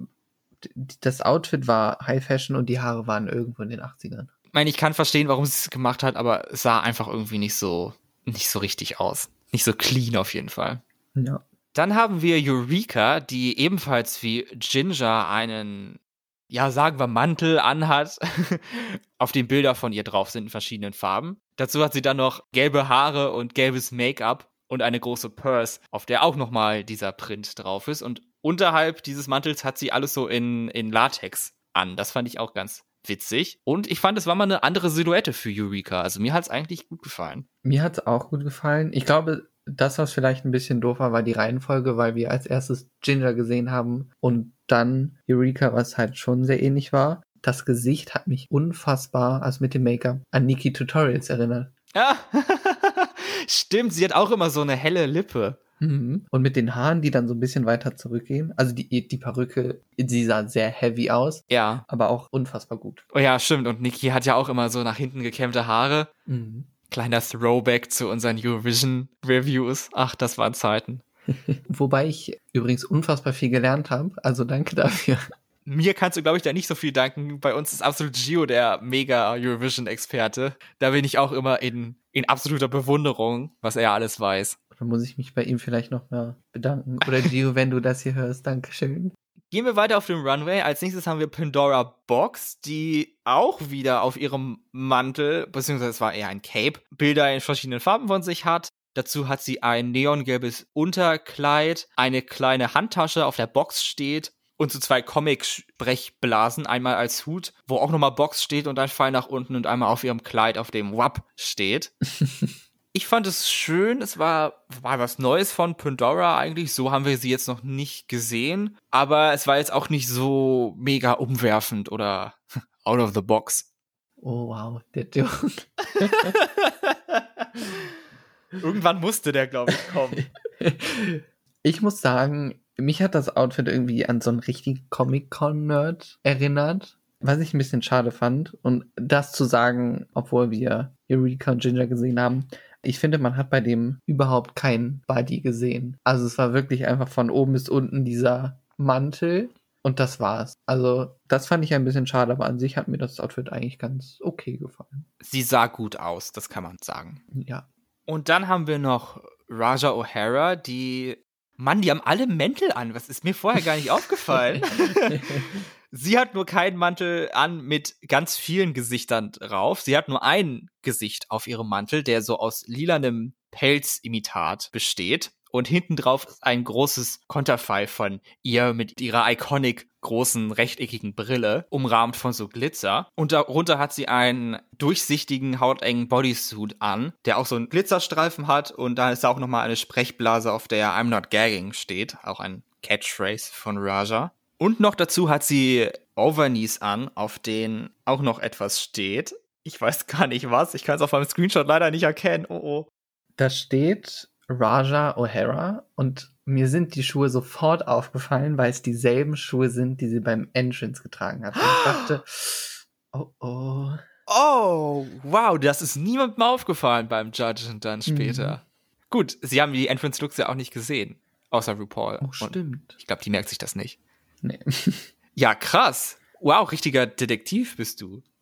B: das Outfit war High Fashion und die Haare waren irgendwo in den 80ern.
A: Ich meine, ich kann verstehen, warum sie es gemacht hat, aber es sah einfach irgendwie nicht so, nicht so richtig aus. Nicht so clean auf jeden Fall.
B: Ja.
A: Dann haben wir Eureka, die ebenfalls wie Ginger einen, ja, sagen wir Mantel anhat, auf dem Bilder von ihr drauf sind in verschiedenen Farben. Dazu hat sie dann noch gelbe Haare und gelbes Make-up und eine große Purse, auf der auch nochmal dieser Print drauf ist. Und unterhalb dieses Mantels hat sie alles so in, in Latex an. Das fand ich auch ganz witzig. Und ich fand, es war mal eine andere Silhouette für Eureka. Also mir hat es eigentlich gut gefallen.
B: Mir hat es auch gut gefallen. Ich glaube, das, was vielleicht ein bisschen doof war, war die Reihenfolge, weil wir als erstes Ginger gesehen haben und dann Eureka, was halt schon sehr ähnlich war. Das Gesicht hat mich unfassbar, also mit dem Make-up, an Nikki Tutorials erinnert.
A: Ja, stimmt. Sie hat auch immer so eine helle Lippe.
B: Mhm. Und mit den Haaren, die dann so ein bisschen weiter zurückgehen. Also die, die Perücke, sie sah sehr heavy aus.
A: Ja.
B: Aber auch unfassbar gut.
A: Oh ja, stimmt. Und Niki hat ja auch immer so nach hinten gekämmte Haare.
B: Mhm.
A: Kleiner Throwback zu unseren Eurovision-Reviews. Ach, das waren Zeiten.
B: Wobei ich übrigens unfassbar viel gelernt habe. Also danke dafür.
A: Mir kannst du, glaube ich, da nicht so viel danken. Bei uns ist absolut Gio der mega Eurovision-Experte. Da bin ich auch immer in, in absoluter Bewunderung, was er alles weiß.
B: Da muss ich mich bei ihm vielleicht noch mal bedanken. Oder Gio, wenn du das hier hörst, Dankeschön.
A: Gehen wir weiter auf dem Runway. Als nächstes haben wir Pandora Box, die auch wieder auf ihrem Mantel, beziehungsweise es war eher ein Cape, Bilder in verschiedenen Farben von sich hat. Dazu hat sie ein neongelbes Unterkleid, eine kleine Handtasche auf der Box steht und so zwei Comic-Sprechblasen, einmal als Hut, wo auch nochmal Box steht und ein Pfeil nach unten und einmal auf ihrem Kleid, auf dem WAP steht. ich fand es schön, es war, war was Neues von Pandora eigentlich, so haben wir sie jetzt noch nicht gesehen, aber es war jetzt auch nicht so mega umwerfend oder out of the box.
B: Oh wow, der Joke.
A: Irgendwann musste der, glaube ich, kommen.
B: Ich muss sagen, mich hat das Outfit irgendwie an so einen richtigen Comic-Con-Nerd erinnert, was ich ein bisschen schade fand. Und das zu sagen, obwohl wir Eureka und Ginger gesehen haben, ich finde, man hat bei dem überhaupt kein Body gesehen. Also es war wirklich einfach von oben bis unten dieser Mantel und das war's. Also das fand ich ein bisschen schade, aber an sich hat mir das Outfit eigentlich ganz okay gefallen.
A: Sie sah gut aus, das kann man sagen.
B: Ja.
A: Und dann haben wir noch Raja O'Hara, die Mann, die haben alle Mäntel an. Was ist mir vorher gar nicht aufgefallen? Sie hat nur keinen Mantel an mit ganz vielen Gesichtern drauf. Sie hat nur ein Gesicht auf ihrem Mantel, der so aus lilanem Pelzimitat besteht. Und hinten drauf ist ein großes Konterfei von ihr mit ihrer iconic großen rechteckigen Brille, umrahmt von so Glitzer. Und darunter hat sie einen durchsichtigen, hautengen Bodysuit an, der auch so einen Glitzerstreifen hat. Und da ist auch nochmal eine Sprechblase, auf der I'm not gagging steht. Auch ein Catchphrase von Raja. Und noch dazu hat sie Overknees an, auf denen auch noch etwas steht. Ich weiß gar nicht was. Ich kann es auf meinem Screenshot leider nicht erkennen. Oh oh.
B: Da steht Raja O'Hara und mir sind die Schuhe sofort aufgefallen, weil es dieselben Schuhe sind, die sie beim Entrance getragen hat. Und ich dachte, oh oh.
A: Oh, wow, das ist niemandem aufgefallen beim Judge und dann später. Mhm. Gut, sie haben die Entrance-Looks ja auch nicht gesehen, außer RuPaul.
B: Oh, stimmt.
A: Und ich glaube, die merkt sich das nicht.
B: Nee.
A: Ja, krass. Wow, richtiger Detektiv bist du.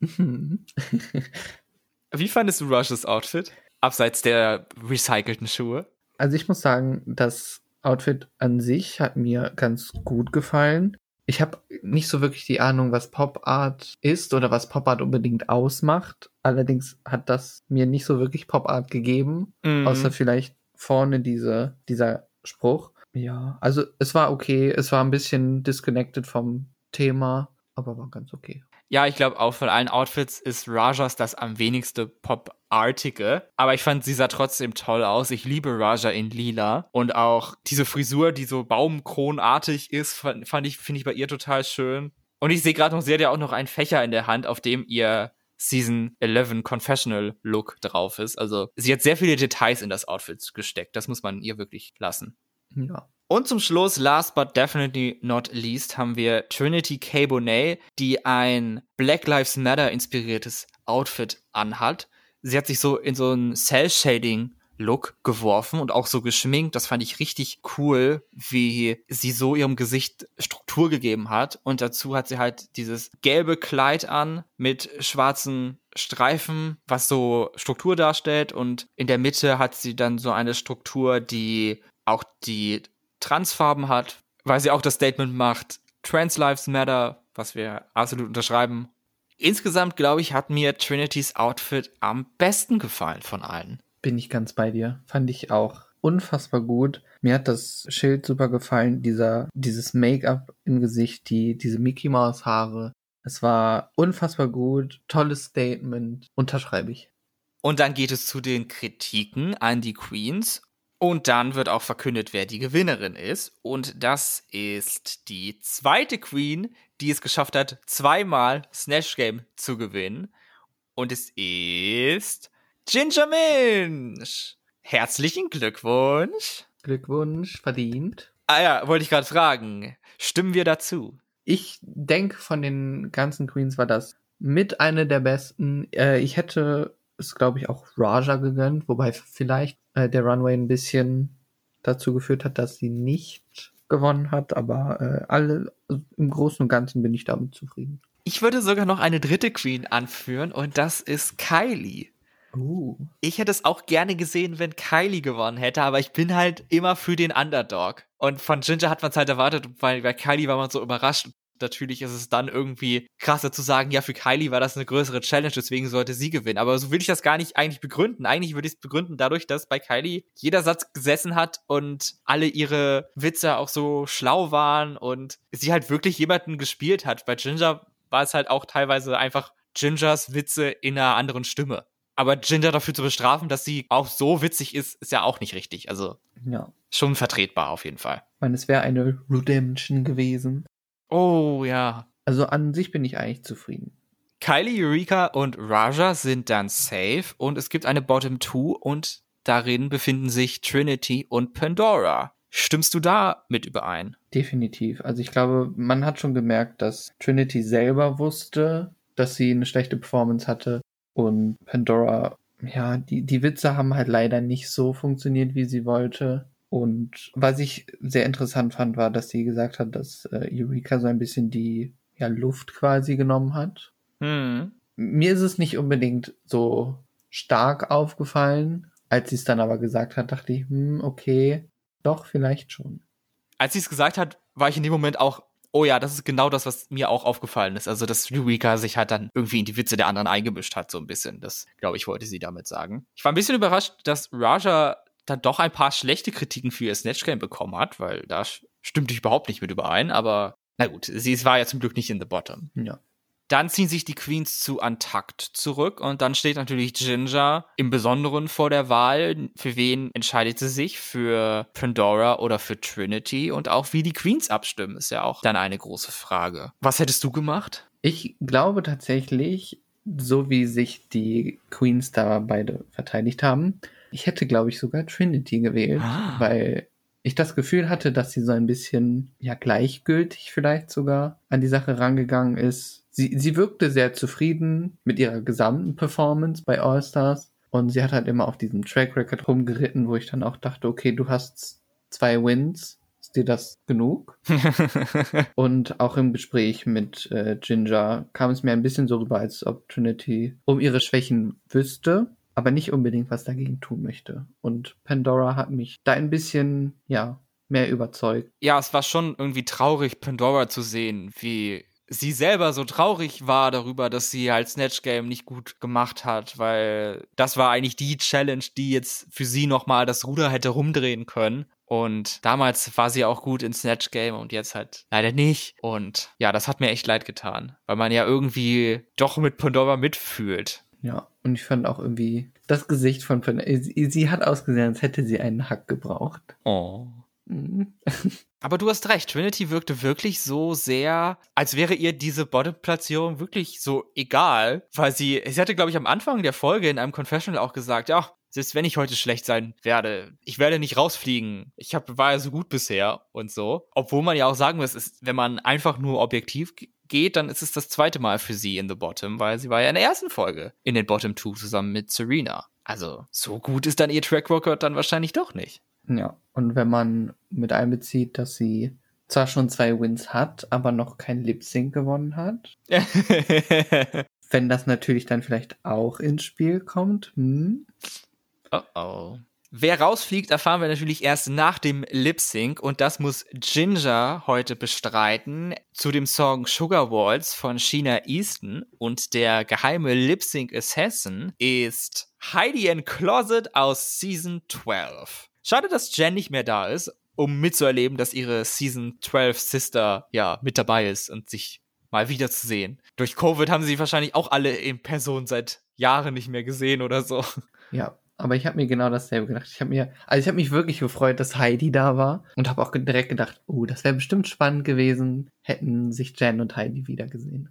A: Wie fandest du Rushes Outfit? Abseits der recycelten Schuhe?
B: Also ich muss sagen, das Outfit an sich hat mir ganz gut gefallen. Ich habe nicht so wirklich die Ahnung, was Pop Art ist oder was Pop Art unbedingt ausmacht. Allerdings hat das mir nicht so wirklich Pop Art gegeben,
A: Mhm.
B: außer vielleicht vorne diese, dieser Spruch. Ja, also es war okay. Es war ein bisschen disconnected vom Thema, aber war ganz okay.
A: Ja, ich glaube auch von allen Outfits ist Rajas das am wenigste Pop-artige. Aber ich fand, sie sah trotzdem toll aus. Ich liebe Raja in lila. Und auch diese Frisur, die so baumkronartig ist, fand, ich, finde ich bei ihr total schön. Und ich sehe gerade noch, sie hat ja auch noch einen Fächer in der Hand, auf dem ihr Season 11 Confessional Look drauf ist. Also sie hat sehr viele Details in das Outfit gesteckt. Das muss man ihr wirklich lassen.
B: Ja.
A: Und zum Schluss, last but definitely not least, haben wir Trinity K. Bonet, die ein Black Lives Matter inspiriertes Outfit anhat. Sie hat sich so in so einen Cell-Shading Look geworfen und auch so geschminkt. Das fand ich richtig cool, wie sie so ihrem Gesicht Struktur gegeben hat. Und dazu hat sie halt dieses gelbe Kleid an mit schwarzen Streifen, was so Struktur darstellt. Und in der Mitte hat sie dann so eine Struktur, die auch die Transfarben hat, weil sie auch das Statement macht, Trans Lives Matter, was wir absolut unterschreiben. Insgesamt, glaube ich, hat mir Trinity's Outfit am besten gefallen von allen.
B: Bin ich ganz bei dir. Fand ich auch unfassbar gut. Mir hat das Schild super gefallen, dieser, dieses Make-up im Gesicht, die, diese Mickey Mouse Haare. Es war unfassbar gut, tolles Statement, unterschreibe ich.
A: Und dann geht es zu den Kritiken an die Queens. Und dann wird auch verkündet, wer die Gewinnerin ist. Und das ist die zweite Queen, die es geschafft hat, zweimal Snatch Game zu gewinnen. Und es ist Ginger Minch. Herzlichen Glückwunsch.
B: Glückwunsch, verdient.
A: Ah ja, wollte ich gerade fragen. Stimmen wir dazu?
B: Ich denke, von den ganzen Queens war das mit eine der besten. Äh, ich hätte es, glaube ich, auch Raja gegönnt, wobei vielleicht äh, der Runway ein bisschen dazu geführt hat, dass sie nicht gewonnen hat, aber äh, alle im Großen und Ganzen bin ich damit zufrieden.
A: Ich würde sogar noch eine dritte Queen anführen und das ist Kylie.
B: Uh.
A: Ich hätte es auch gerne gesehen, wenn Kylie gewonnen hätte, aber ich bin halt immer für den Underdog. Und von Ginger hat man es halt erwartet, weil bei Kylie war man so überrascht. Natürlich ist es dann irgendwie krasser zu sagen, ja, für Kylie war das eine größere Challenge, deswegen sollte sie gewinnen. Aber so will ich das gar nicht eigentlich begründen. Eigentlich würde ich es begründen dadurch, dass bei Kylie jeder Satz gesessen hat und alle ihre Witze auch so schlau waren und sie halt wirklich jemanden gespielt hat. Bei Ginger war es halt auch teilweise einfach Gingers Witze in einer anderen Stimme. Aber Ginger dafür zu bestrafen, dass sie auch so witzig ist, ist ja auch nicht richtig. Also
B: ja.
A: schon vertretbar auf jeden Fall.
B: Ich meine, es wäre eine Redemption gewesen.
A: Oh ja.
B: Also an sich bin ich eigentlich zufrieden.
A: Kylie, Eureka und Raja sind dann safe und es gibt eine Bottom 2 und darin befinden sich Trinity und Pandora. Stimmst du da mit überein?
B: Definitiv. Also ich glaube, man hat schon gemerkt, dass Trinity selber wusste, dass sie eine schlechte Performance hatte und Pandora, ja, die, die Witze haben halt leider nicht so funktioniert, wie sie wollte. Und was ich sehr interessant fand, war, dass sie gesagt hat, dass äh, Eureka so ein bisschen die ja, Luft quasi genommen hat.
A: Hm.
B: Mir ist es nicht unbedingt so stark aufgefallen. Als sie es dann aber gesagt hat, dachte ich, hm, okay, doch, vielleicht schon.
A: Als sie es gesagt hat, war ich in dem Moment auch oh ja, das ist genau das, was mir auch aufgefallen ist. Also, dass Eureka sich halt dann irgendwie in die Witze der anderen eingemischt hat, so ein bisschen. Das, glaube ich, wollte sie damit sagen. Ich war ein bisschen überrascht, dass Raja dann doch ein paar schlechte Kritiken für ihr Snatch Game bekommen hat, weil da stimmte ich überhaupt nicht mit überein, aber na gut, sie war ja zum Glück nicht in the bottom.
B: Ja.
A: Dann ziehen sich die Queens zu Antakt zurück und dann steht natürlich Ginger im Besonderen vor der Wahl. Für wen entscheidet sie sich? Für Pandora oder für Trinity? Und auch wie die Queens abstimmen, ist ja auch dann eine große Frage. Was hättest du gemacht?
B: Ich glaube tatsächlich, so wie sich die Queens da beide verteidigt haben, ich hätte, glaube ich, sogar Trinity gewählt,
A: Ah.
B: weil ich das Gefühl hatte, dass sie so ein bisschen, ja, gleichgültig vielleicht sogar an die Sache rangegangen ist. Sie, sie wirkte sehr zufrieden mit ihrer gesamten Performance bei All Stars und sie hat halt immer auf diesem Track Record rumgeritten, wo ich dann auch dachte, okay, du hast zwei Wins, ist dir das genug? Und auch im Gespräch mit äh, Ginger kam es mir ein bisschen so rüber, als ob Trinity um ihre Schwächen wüsste, aber nicht unbedingt was dagegen tun möchte. Und Pandora hat mich da ein bisschen, ja, mehr überzeugt.
A: ja, es war schon irgendwie traurig, Pandora zu sehen, wie sie selber so traurig war darüber, dass sie halt Snatch Game nicht gut gemacht hat, weil das war eigentlich die Challenge, die jetzt für sie nochmal das Ruder hätte rumdrehen können. Und damals war sie auch gut in Snatch Game und jetzt halt leider nicht. Und ja, das hat mir echt leid getan, weil man ja irgendwie doch mit Pandora mitfühlt.
B: Ja, und ich fand auch irgendwie das Gesicht von Pandora, sie, sie hat ausgesehen, als hätte sie einen Hack gebraucht.
A: Oh.
B: Mhm.
A: Aber du hast recht, Trinity wirkte wirklich so sehr, als wäre ihr diese Bottom-Platzierung wirklich so egal, weil sie, sie hatte, glaube ich, am Anfang der Folge in einem Confessional auch gesagt, ja, selbst wenn ich heute schlecht sein werde, ich werde nicht rausfliegen. Ich hab, war ja so gut bisher und so. Obwohl man ja auch sagen muss, ist, wenn man einfach nur objektiv geht, dann ist es das zweite Mal für sie in The Bottom, weil sie war ja in der ersten Folge in den Bottom Two zusammen mit Serena. Also, so gut ist dann ihr Track Record dann wahrscheinlich doch nicht.
B: Ja, und wenn man mit einbezieht, dass sie zwar schon zwei Wins hat, aber noch kein Lip Sync gewonnen hat, wenn das natürlich dann vielleicht auch ins Spiel kommt, hm,
A: oh oh. Wer rausfliegt, erfahren wir natürlich erst nach dem Lip Sync und das muss Ginger heute bestreiten zu dem Song Sugar Waltz von Sheena Easton und der geheime Lip Sync Assassin ist Heidi and Closet aus Season 12. Schade, dass Jen nicht mehr da ist, um mitzuerleben, dass ihre Season 12 Sister ja mit dabei ist und sich mal wiederzusehen. Durch Covid haben sie wahrscheinlich auch alle in Person seit Jahren nicht mehr gesehen oder so.
B: Ja, aber ich habe mir genau dasselbe gedacht. Ich habe mir, also ich habe mich wirklich gefreut, dass Heidi da war und habe auch direkt gedacht, oh, das wäre bestimmt spannend gewesen, hätten sich Jen und Heidi wiedergesehen.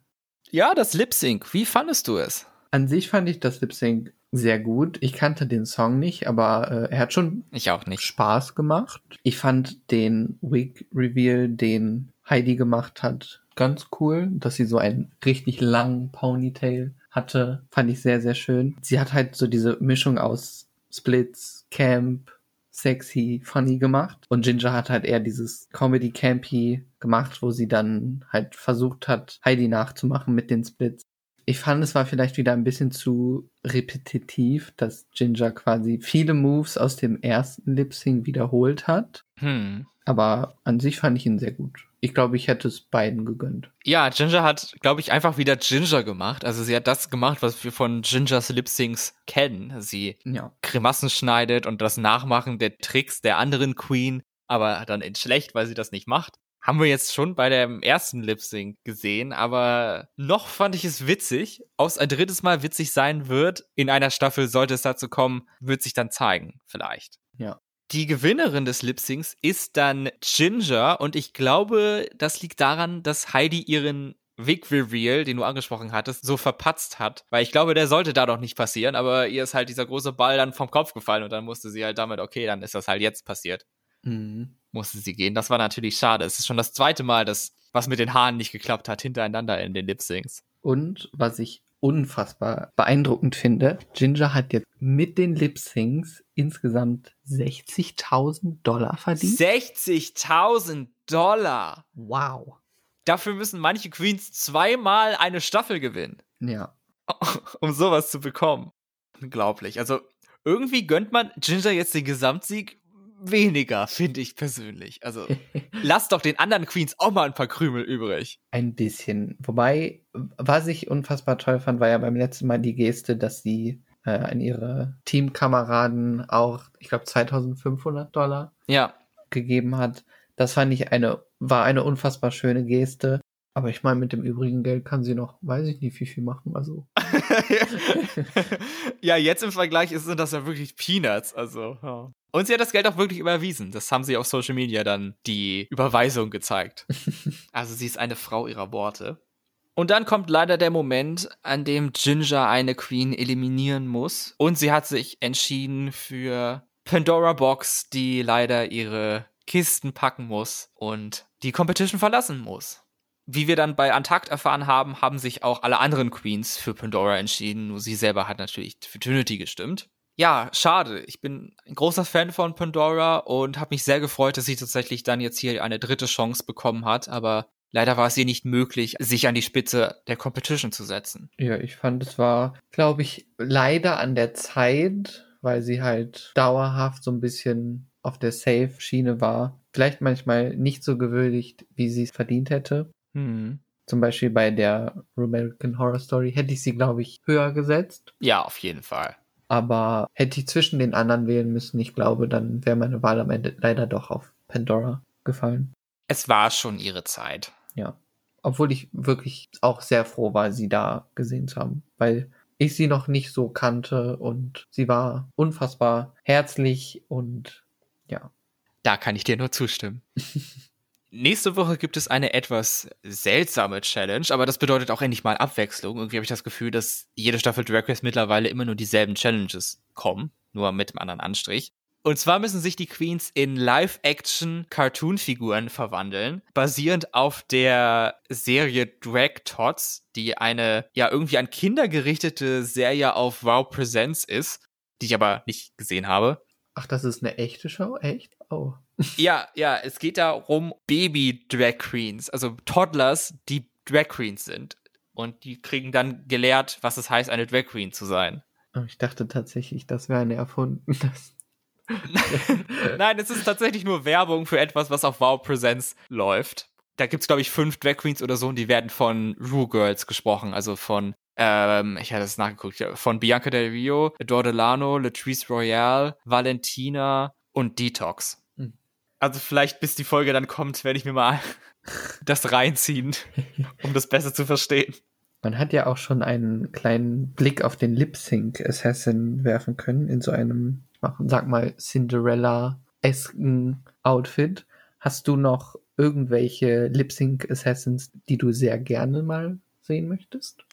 A: Ja, das Lip Sync, wie fandest du es?
B: An sich fand ich das Lip Sync sehr gut. Ich kannte den Song nicht, aber äh, er hat schon
A: ich auch nicht.
B: Spaß gemacht. Ich fand den Wig Reveal, den Heidi gemacht hat, ganz cool, dass sie so einen richtig langen Ponytail hatte, fand ich sehr, sehr schön. Sie hat halt so diese Mischung aus Splits, Camp, sexy, funny gemacht. Und Ginger hat halt eher dieses Comedy Campy gemacht, wo sie dann halt versucht hat, Heidi nachzumachen mit den Splits. Ich fand, es war vielleicht wieder ein bisschen zu repetitiv, dass Ginger quasi viele Moves aus dem ersten Lip Sync wiederholt hat.
A: Hm.
B: Aber an sich fand ich ihn sehr gut. Ich glaube, ich hätte es beiden gegönnt.
A: Ja, Ginger hat, glaube ich, einfach wieder Ginger gemacht. Also sie hat das gemacht, was wir von Gingers Lip Syncs kennen. Sie
B: Ja.
A: Grimassen schneidet und das Nachmachen der Tricks der anderen Queen, aber dann in schlecht, weil sie das nicht macht. Haben wir jetzt schon bei dem ersten Lip Sync gesehen, aber noch fand ich es witzig. Ob es ein drittes Mal witzig sein wird, in einer Staffel sollte es dazu kommen, wird sich dann zeigen, vielleicht.
B: Ja.
A: Die Gewinnerin des Lip Syncs ist dann Ginger und ich glaube, das liegt daran, dass Heidi ihren Wig Reveal, den du angesprochen hattest, so verpatzt hat. Weil ich glaube, der sollte da doch nicht passieren, aber ihr ist halt dieser große Ball dann vom Kopf gefallen und dann musste sie halt damit, okay, dann ist das halt jetzt passiert.
B: Mhm.
A: Musste sie gehen. Das war natürlich schade. Es ist schon das zweite Mal, dass was mit den Haaren nicht geklappt hat, hintereinander in den Lip Syncs.
B: Und was ich unfassbar beeindruckend finde, Ginger hat jetzt mit den Lip Syncs insgesamt 60.000 Dollar verdient.
A: 60.000 Dollar!
B: wow.
A: Dafür müssen manche Queens zweimal eine Staffel gewinnen.
B: Ja.
A: um sowas zu bekommen. Unglaublich. Also irgendwie gönnt man Ginger jetzt den Gesamtsieg weniger, finde ich persönlich. Also lass doch den anderen Queens auch mal ein paar Krümel übrig.
B: Ein bisschen. Wobei, was ich unfassbar toll fand, war ja beim letzten Mal die Geste, dass sie äh, an ihre Teamkameraden auch, ich glaube, 2500 Dollar
A: Ja.
B: gegeben hat. Das fand ich eine, war eine unfassbar schöne Geste. Aber ich meine, mit dem übrigen Geld kann sie noch, weiß ich nicht, wie viel machen. Also,
A: ja, jetzt im Vergleich sind das ja wirklich Peanuts. Also, ja. Und sie hat das Geld auch wirklich überwiesen. Das haben sie auf Social Media dann die Überweisung gezeigt. also sie ist eine Frau ihrer Worte. Und dann kommt leider der Moment, an dem Ginger eine Queen eliminieren muss. Und sie hat sich entschieden für Pandora Box, die leider ihre Kisten packen muss und die Competition verlassen muss. Wie wir dann bei Antakt erfahren haben, haben sich auch alle anderen Queens für Pandora entschieden. Nur sie selber hat natürlich für Trinity gestimmt. Ja, schade. Ich bin ein großer Fan von Pandora und habe mich sehr gefreut, dass sie tatsächlich dann jetzt hier eine dritte Chance bekommen hat. Aber leider war es ihr nicht möglich, sich an die Spitze der Competition zu setzen.
B: ja, ich fand, es war, glaube ich, leider an der Zeit, weil sie halt dauerhaft so ein bisschen auf der Safe-Schiene war. Vielleicht manchmal nicht so gewürdigt, wie sie es verdient hätte.
A: Hm.
B: Zum Beispiel bei der American Horror Story hätte ich sie, glaube ich, höher gesetzt.
A: Ja, auf jeden Fall.
B: Aber hätte ich zwischen den anderen wählen müssen, ich glaube, dann wäre meine Wahl am Ende leider doch auf Pandora gefallen.
A: Es war schon ihre Zeit.
B: Ja. Obwohl ich wirklich auch sehr froh war, sie da gesehen zu haben, weil ich sie noch nicht so kannte und sie war unfassbar herzlich und ja.
A: Da kann ich dir nur zustimmen. Nächste Woche gibt es eine etwas seltsame Challenge, aber das bedeutet auch endlich mal Abwechslung. Irgendwie habe ich das Gefühl, dass jede Staffel Drag Race mittlerweile immer nur dieselben Challenges kommen, nur mit einem anderen Anstrich. Und zwar müssen sich die Queens in Live-Action-Cartoon-Figuren verwandeln, basierend auf der Serie Drag Tots, die eine ja irgendwie an Kinder gerichtete Serie auf Wow Presents ist, die ich aber nicht gesehen habe.
B: Ach, das ist eine echte Show? Echt? Oh.
A: Ja, ja, es geht darum Baby-Drag Queens, also Toddlers, die Drag Queens sind. Und die kriegen dann gelehrt, was es heißt, eine Drag Queen zu sein.
B: Oh, Ich dachte tatsächlich, das wäre eine erfunden. Das
A: Nein, es ist tatsächlich nur Werbung für etwas, was auf Wow Presents läuft. Da gibt's glaube ich fünf Drag Queens oder so und die werden von Rue Girls gesprochen, also von ähm, ich hatte das nachgeguckt, von Bianca Del Rio, Adore Delano, Latrice Royale, Valentina und Detox. Hm. Also vielleicht bis die Folge dann kommt, werde ich mir mal das reinziehen, um das besser zu verstehen.
B: Man hat ja auch schon einen kleinen Blick auf den Lip Sync Assassin werfen können in so einem, sag mal, Cinderella-esken Outfit. Hast du noch irgendwelche Lip Sync Assassins, die du sehr gerne mal sehen möchtest?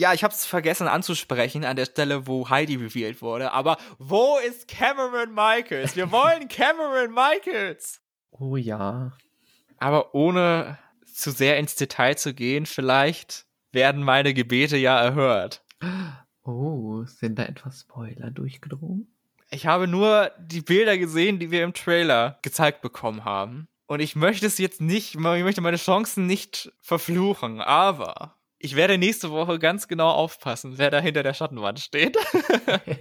A: Ja, ich hab's vergessen anzusprechen an der Stelle, wo Heidi revealed wurde. Aber wo ist Cameron Michaels? Wir wollen Cameron Michaels!
B: Oh ja.
A: Aber ohne zu sehr ins Detail zu gehen, vielleicht werden meine Gebete ja erhört.
B: Oh, sind da etwas Spoiler durchgedrungen?
A: Ich habe nur die Bilder gesehen, die wir im Trailer gezeigt bekommen haben. Und ich möchte es jetzt nicht, ich möchte meine Chancen nicht verfluchen, aber ich werde nächste Woche ganz genau aufpassen, wer da hinter der Schattenwand steht.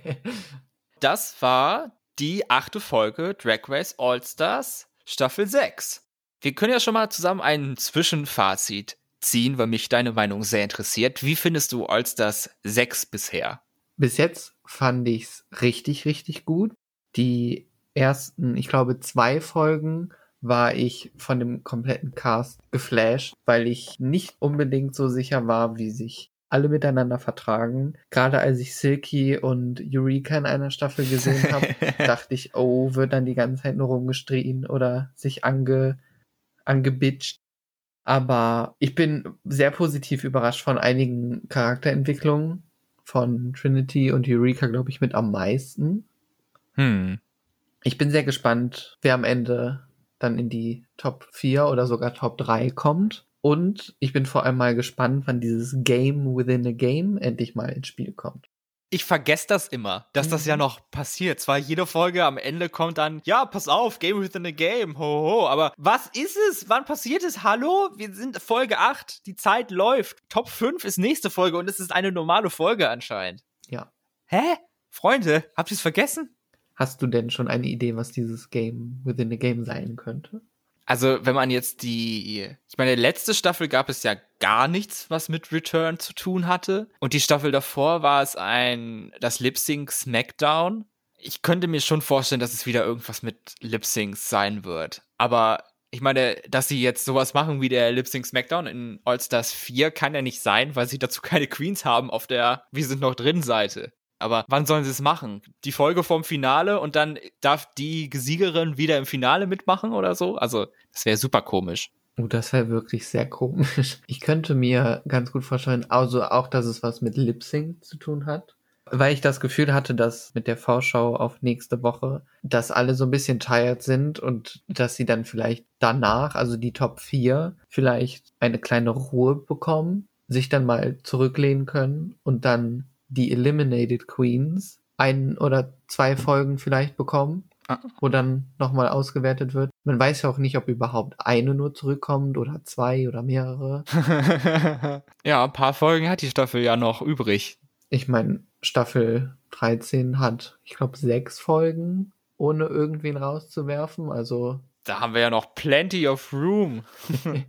A: das war die achte Folge Drag Race All Stars Staffel 6. Wir können ja schon mal zusammen ein Zwischenfazit ziehen, weil mich deine Meinung sehr interessiert. Wie findest du Allstars 6 bisher?
B: Bis jetzt fand ich's richtig, richtig gut. Die ersten, ich glaube, zwei Folgen war ich von dem kompletten Cast geflasht, weil ich nicht unbedingt so sicher war, wie sich alle miteinander vertragen. Gerade als ich Silky und Eureka in einer Staffel gesehen habe, dachte ich, oh, wird dann die ganze Zeit nur rumgestrien oder sich ange, angebitscht. Aber ich bin sehr positiv überrascht von einigen Charakterentwicklungen von Trinity und Eureka, glaube ich, mit am meisten. Hm. Ich bin sehr gespannt, wer am Ende dann in die Top 4 oder sogar Top 3 kommt. Und ich bin vor allem mal gespannt, wann dieses Game within a Game endlich mal ins Spiel kommt
A: ich vergesse das immer, dass mhm. das ja mhm. noch passiert. Zwar jede Folge am Ende kommt dann, ja, pass auf, Game within a Game, ho, ho. Aber was ist es? Wann passiert es? Hallo? Wir sind Folge 8, die Zeit läuft. Top 5 ist nächste Folge und es ist eine normale Folge anscheinend.
B: Ja.
A: Hä? Freunde, habt ihr es vergessen?
B: Hast du denn schon eine Idee, was dieses Game within a Game sein könnte?
A: Also, wenn man jetzt die, ich meine, letzte Staffel gab es ja gar nichts, was mit Return zu tun hatte. Und die Staffel davor war es ein, das Lip Sync Smackdown. Ich könnte mir schon vorstellen, dass es wieder irgendwas mit Lip Syncs sein wird. Aber ich meine, dass sie jetzt sowas machen wie der Lip Sync Smackdown in All Stars 4 kann ja nicht sein, weil sie dazu keine Queens haben auf der Wir sind noch drin Seite. Aber wann sollen sie es machen? Die Folge vom Finale und dann darf die Siegerin wieder im Finale mitmachen oder so? Also, das wäre super komisch.
B: Oh, das wäre wirklich sehr komisch. Ich könnte mir ganz gut vorstellen, also auch, dass es was mit Lip Sync zu tun hat. Weil ich das Gefühl hatte, dass mit der Vorschau auf nächste Woche, dass alle so ein bisschen tired sind und dass sie dann vielleicht danach, also die Top 4, vielleicht eine kleine Ruhe bekommen, sich dann mal zurücklehnen können und dann die Eliminated Queens ein oder zwei Folgen vielleicht bekommen, ah. wo dann nochmal ausgewertet wird. Man weiß ja auch nicht, ob überhaupt eine nur zurückkommt oder zwei oder mehrere.
A: ja, ein paar Folgen hat die Staffel ja noch übrig.
B: Ich meine, Staffel 13 hat, ich glaube, sechs Folgen, ohne irgendwen rauszuwerfen. Also.
A: Da haben wir ja noch plenty of room.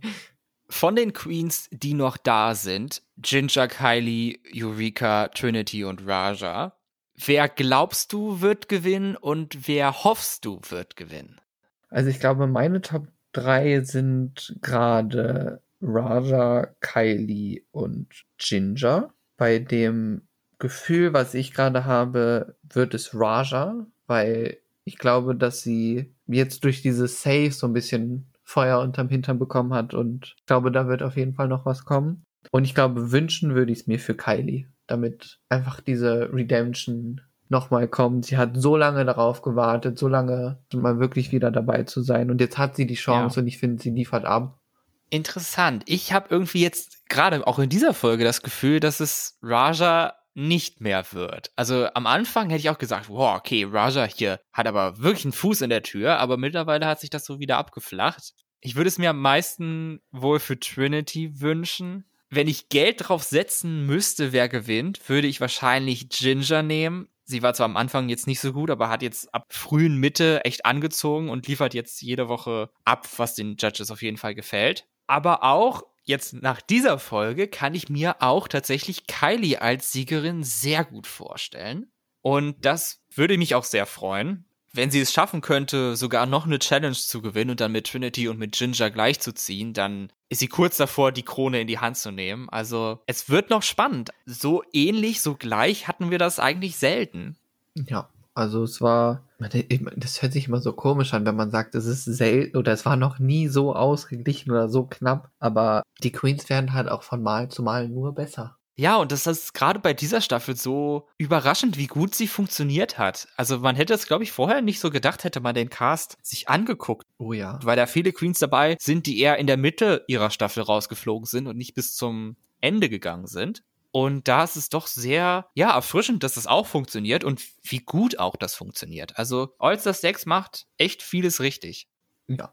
A: Von den Queens, die noch da sind, Ginger, Kylie, Eureka, Trinity und Raja, wer glaubst du wird gewinnen und wer hoffst du wird gewinnen?
B: Also ich glaube, meine Top 3 sind gerade Raja, Kylie und Ginger. Bei dem Gefühl, was ich gerade habe, wird es Raja, weil ich glaube, dass sie jetzt durch diese Save so ein bisschen Feuer unterm Hintern bekommen hat und ich glaube, da wird auf jeden Fall noch was kommen. Und ich glaube, wünschen würde ich es mir für Kylie, damit einfach diese Redemption nochmal kommt. Sie hat so lange darauf gewartet, so lange mal wirklich wieder dabei zu sein und jetzt hat sie die Chance ja. und ich finde, sie liefert ab.
A: Interessant. Ich habe irgendwie jetzt gerade auch in dieser Folge das Gefühl, dass es Raja nicht mehr wird. Also am Anfang hätte ich auch gesagt, wow, okay, Raja hier hat aber wirklich einen Fuß in der Tür, aber mittlerweile hat sich das so wieder abgeflacht. Ich würde es mir am meisten wohl für Trinity wünschen. Wenn ich Geld drauf setzen müsste, wer gewinnt, würde ich wahrscheinlich Ginger nehmen. Sie war zwar am Anfang jetzt nicht so gut, aber hat jetzt ab frühen Mitte echt angezogen und liefert jetzt jede Woche ab, was den Judges auf jeden Fall gefällt. Aber auch jetzt nach dieser Folge kann ich mir auch tatsächlich Kylie als Siegerin sehr gut vorstellen. Und das würde mich auch sehr freuen, wenn sie es schaffen könnte, sogar noch eine Challenge zu gewinnen und dann mit Trinity und mit Ginger gleichzuziehen, dann ist sie kurz davor, die Krone in die Hand zu nehmen. Also es wird noch spannend. So ähnlich, so gleich hatten wir das eigentlich selten.
B: Ja, also es war, das hört sich immer so komisch an, wenn man sagt, es ist selten oder es war noch nie so ausgeglichen oder so knapp, aber die Queens werden halt auch von Mal zu Mal nur besser.
A: Ja, und das ist gerade bei dieser Staffel so überraschend, wie gut sie funktioniert hat. Also man hätte es, glaube ich, vorher nicht so gedacht, hätte man den Cast sich angeguckt.
B: Oh ja.
A: Weil da viele Queens dabei sind, die eher in der Mitte ihrer Staffel rausgeflogen sind und nicht bis zum Ende gegangen sind. Und da ist es doch sehr, ja, erfrischend, dass das auch funktioniert und wie gut auch das funktioniert. Also All-Star 6 macht echt vieles richtig.
B: Ja.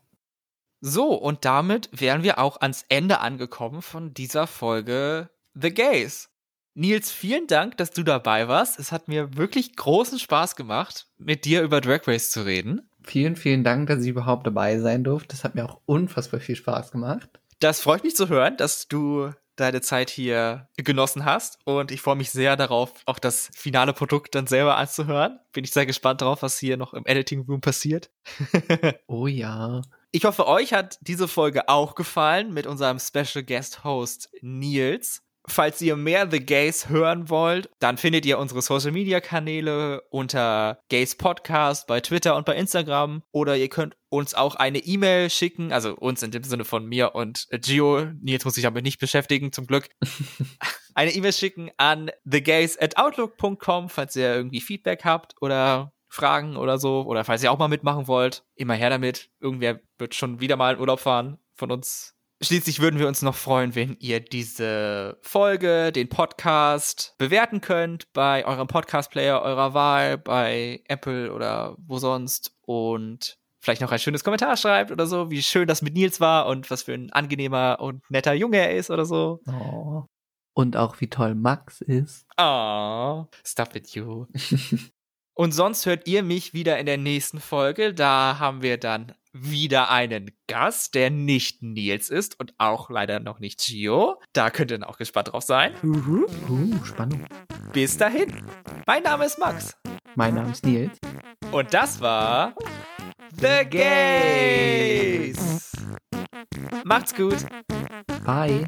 A: So, und damit wären wir auch ans Ende angekommen von dieser Folge The Gays. Nils, vielen Dank, dass du dabei warst. Es hat mir wirklich großen Spaß gemacht, mit dir über Drag Race zu reden.
B: Vielen, vielen Dank, dass ich überhaupt dabei sein durfte. Das hat mir auch unfassbar viel Spaß gemacht.
A: Das freut mich zu hören, dass du deine Zeit hier genossen hast und ich freue mich sehr darauf, auch das finale Produkt dann selber anzuhören. Bin ich sehr gespannt drauf, was hier noch im Editing Room passiert.
B: oh ja.
A: Ich hoffe, euch hat diese Folge auch gefallen mit unserem Special Guest Host Nils. Falls ihr mehr The Gays hören wollt, dann findet ihr unsere Social Media Kanäle unter Gays Podcast bei Twitter und bei Instagram. Oder ihr könnt uns auch eine E-Mail schicken, also uns in dem Sinne von mir und Gio. Nils muss sich damit nicht beschäftigen, zum Glück. eine E-Mail schicken an thegays at outlook.com, falls ihr irgendwie Feedback habt oder Fragen oder so. Oder falls ihr auch mal mitmachen wollt, immer her damit. Irgendwer wird schon wieder mal in Urlaub fahren von uns Schließlich würden wir uns noch freuen, wenn ihr diese Folge, den Podcast bewerten könnt bei eurem Podcast-Player eurer Wahl, bei Apple oder wo sonst und vielleicht noch ein schönes Kommentar schreibt oder so, wie schön das mit Nils war und was für ein angenehmer und netter Junge er ist oder so.
B: Oh. Und auch wie toll Max ist.
A: Oh, stop it, you. und sonst hört ihr mich wieder in der nächsten Folge. Da haben wir dann wieder einen Gast, der nicht Nils ist und auch leider noch nicht Gio. Da könnt ihr dann auch gespannt drauf sein.
B: Uh, uh, Spannung.
A: Bis dahin. Mein Name ist Max.
B: Mein Name ist Nils.
A: Und das war The Gays. Macht's gut.
B: Bye.